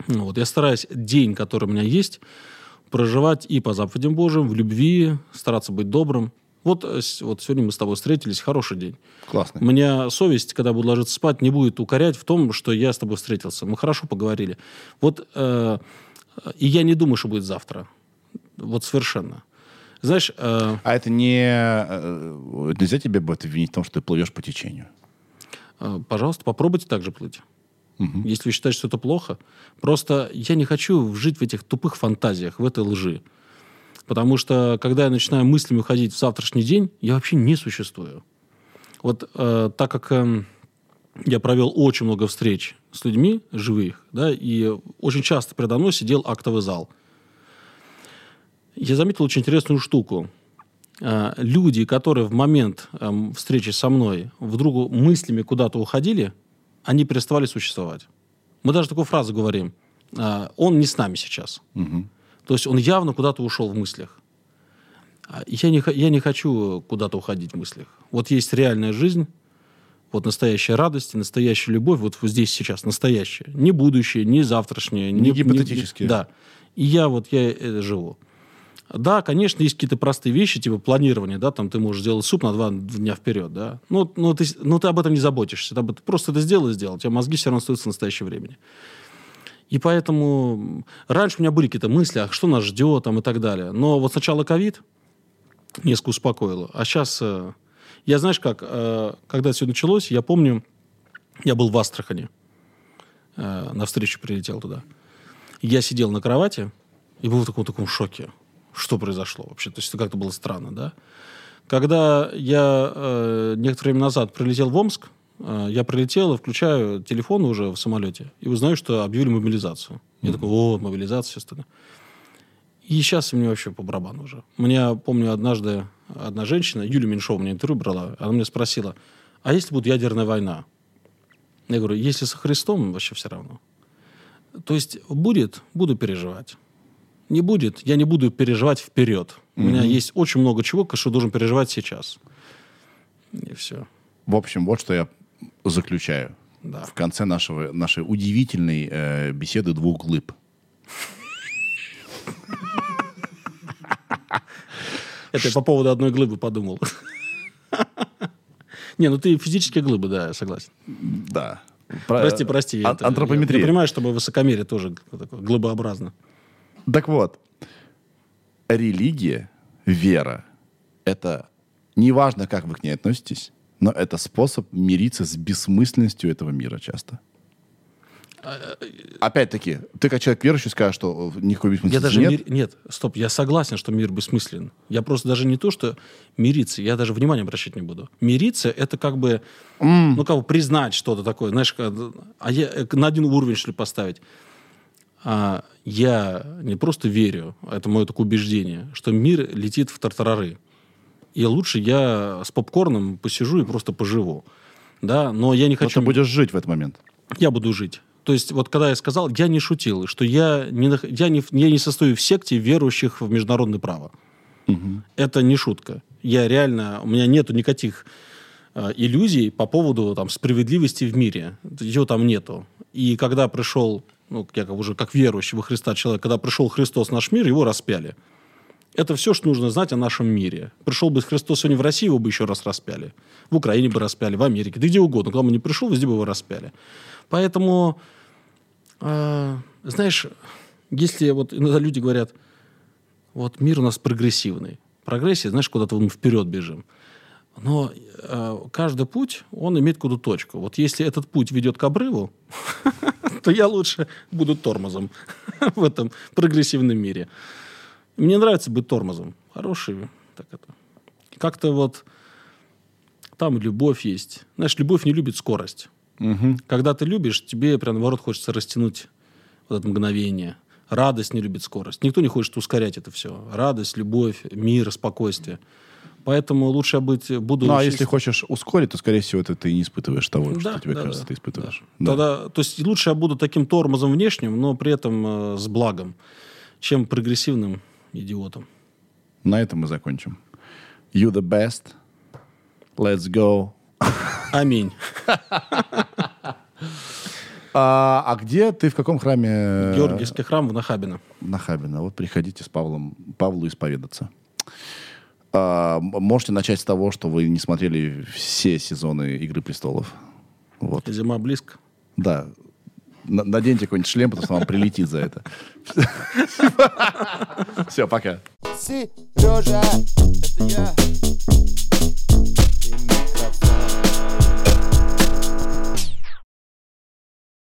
Ну, Вот, я стараюсь день, который у меня есть, проживать и по заповедям Божьим, в любви, стараться быть добрым. Вот, э, вот сегодня мы с тобой встретились, хороший день. Классно. Меня совесть, когда буду ложиться спать, не будет укорять в том, что я с тобой встретился. Мы хорошо поговорили. Вот э, и я не думаю, что будет завтра. Вот совершенно. Знаешь, э, А это не... э, Нельзя тебе будет обвинить в том, что ты плывешь по течению. э, пожалуйста, попробуйте так же плыть. Если вы считаете, что это плохо. Просто я не хочу жить в этих тупых фантазиях, в этой лжи. Потому что, когда я начинаю мыслями уходить в завтрашний день, я вообще не существую. Вот э, так как эм, я провел очень много встреч с людьми живых, да, и очень часто передо мной сидел актовый зал. Я заметил очень интересную штуку. Э, люди, которые в момент эм, встречи со мной вдруг мыслями куда-то уходили, они переставали существовать. Мы даже такую фразу говорим. э, Он не с нами сейчас. То есть он явно куда-то ушел в мыслях. А Я не, я не хочу куда-то уходить в мыслях. Вот есть реальная жизнь, вот настоящая радость, настоящая любовь, вот здесь сейчас настоящая. Не будущее, не завтрашнее. Не гипотетические. да. И я вот, я э, живу. Да, конечно, есть какие-то простые вещи, типа планирование, да, там ты можешь сделать суп на два дня вперед, да. Но, но, ты, но ты об этом не заботишься. Ты просто это сделал и сделал. У тебя мозги все равно остаются в настоящее времени. И поэтому раньше у меня были какие-то мысли, а что нас ждет там и так далее. Но вот сначала ковид несколько успокоило. А сейчас, э, я знаешь как, э, когда все началось, я помню, я был в Астрахани, э, на встречу прилетел туда. Я сидел на кровати и был в таком, таком шоке. Что произошло вообще? То есть это как-то было странно, да? Когда я э, некоторое время назад прилетел в Омск, я прилетел и включаю телефон уже в самолете и узнаю, что объявили мобилизацию. Я такой, о, мобилизация, все остальное. И сейчас мне вообще по барабану уже. Мне, помню, однажды одна женщина, Юлия Меньшова, мне интервью брала, она меня спросила, а если будет ядерная война? Я говорю, если со Христом, вообще все равно. То есть будет, буду переживать. не будет, я не буду переживать вперед. У меня есть очень много чего, что должен переживать сейчас. И все. В общем, вот что я заключаю. Да. В конце нашего, нашей удивительной э, беседы двух глыб. Это я по поводу одной глыбы подумал. Не, ну ты физические глыбы, да, я согласен. Да. Про- Прости, прости. ан- это- антропометрия. Я понимаю, что высокомерие тоже такое глыбообразно. Так вот, религия, вера, это неважно, как вы к ней относитесь, но это способ мириться с бессмысленностью этого мира часто. Опять-таки, ты как человек верующий скажешь, что э, никакой Я бессмысленности даже нет. мир- Нет, стоп, я согласен, что мир бессмыслен. Я просто даже не то, что мириться, я даже внимания обращать не буду. Мириться это как бы, ну как бы признать что-то такое, знаешь, как- а я э, на один уровень что ли поставить. А, я не просто верю, а это мое такое убеждение, что мир летит в тартарары. И лучше я с попкорном посижу и просто поживу. Да, но я не Но хочу... ты будешь жить в этот момент. я буду жить. То есть вот когда я сказал, я не шутил, что я не, я не, я не состою в секте верующих в международное право. Это не шутка. Я реально, у меня нету никаких э, иллюзий по поводу там, справедливости в мире. Ее там нету. И когда пришел, ну, я уже как верующий во Христа человек, когда пришел Христос в наш мир, его распяли. Это все, что нужно знать о нашем мире. Пришел бы Христос сегодня в Россию, его бы еще раз распяли. В Украине бы распяли, в Америке, да где угодно. Бы не пришел, везде бы его распяли. Поэтому, э, знаешь, если вот иногда люди говорят, вот мир у нас прогрессивный. Прогрессия, знаешь, куда-то мы вперед бежим. Но э, каждый путь, он имеет какую-то точку. Вот если этот путь ведет к обрыву, то я лучше буду тормозом в этом прогрессивном мире. Мне нравится быть тормозом. Хороший. Так это. Как-то вот там любовь есть. Знаешь, любовь не любит скорость. Когда ты любишь, тебе прям наоборот хочется растянуть вот это мгновение. Радость не любит скорость. Никто не хочет ускорять это все. Радость, любовь, мир, спокойствие. Поэтому лучше быть буду. Ну, а очень- если хочешь ускорить, то, скорее всего, это ты не испытываешь того, Да, что тебе да, кажется, да, ты испытываешь. да. Да. Тогда, то есть лучше я буду таким тормозом внешним, но при этом э, с благом, чем прогрессивным идиотом. На этом мы закончим. You the best. Let's go. Аминь. А, а где ты, в каком храме? Георгиевский храм в Нахабино. Нахабино. Вот приходите с Павлом, Павлу исповедаться. А, можете начать с того, что вы не смотрели все сезоны «Игры престолов». Вот. Зима близко. Да наденьте какой-нибудь шлем, потому что вам прилетит за это. Все, пока. Сережа, это я.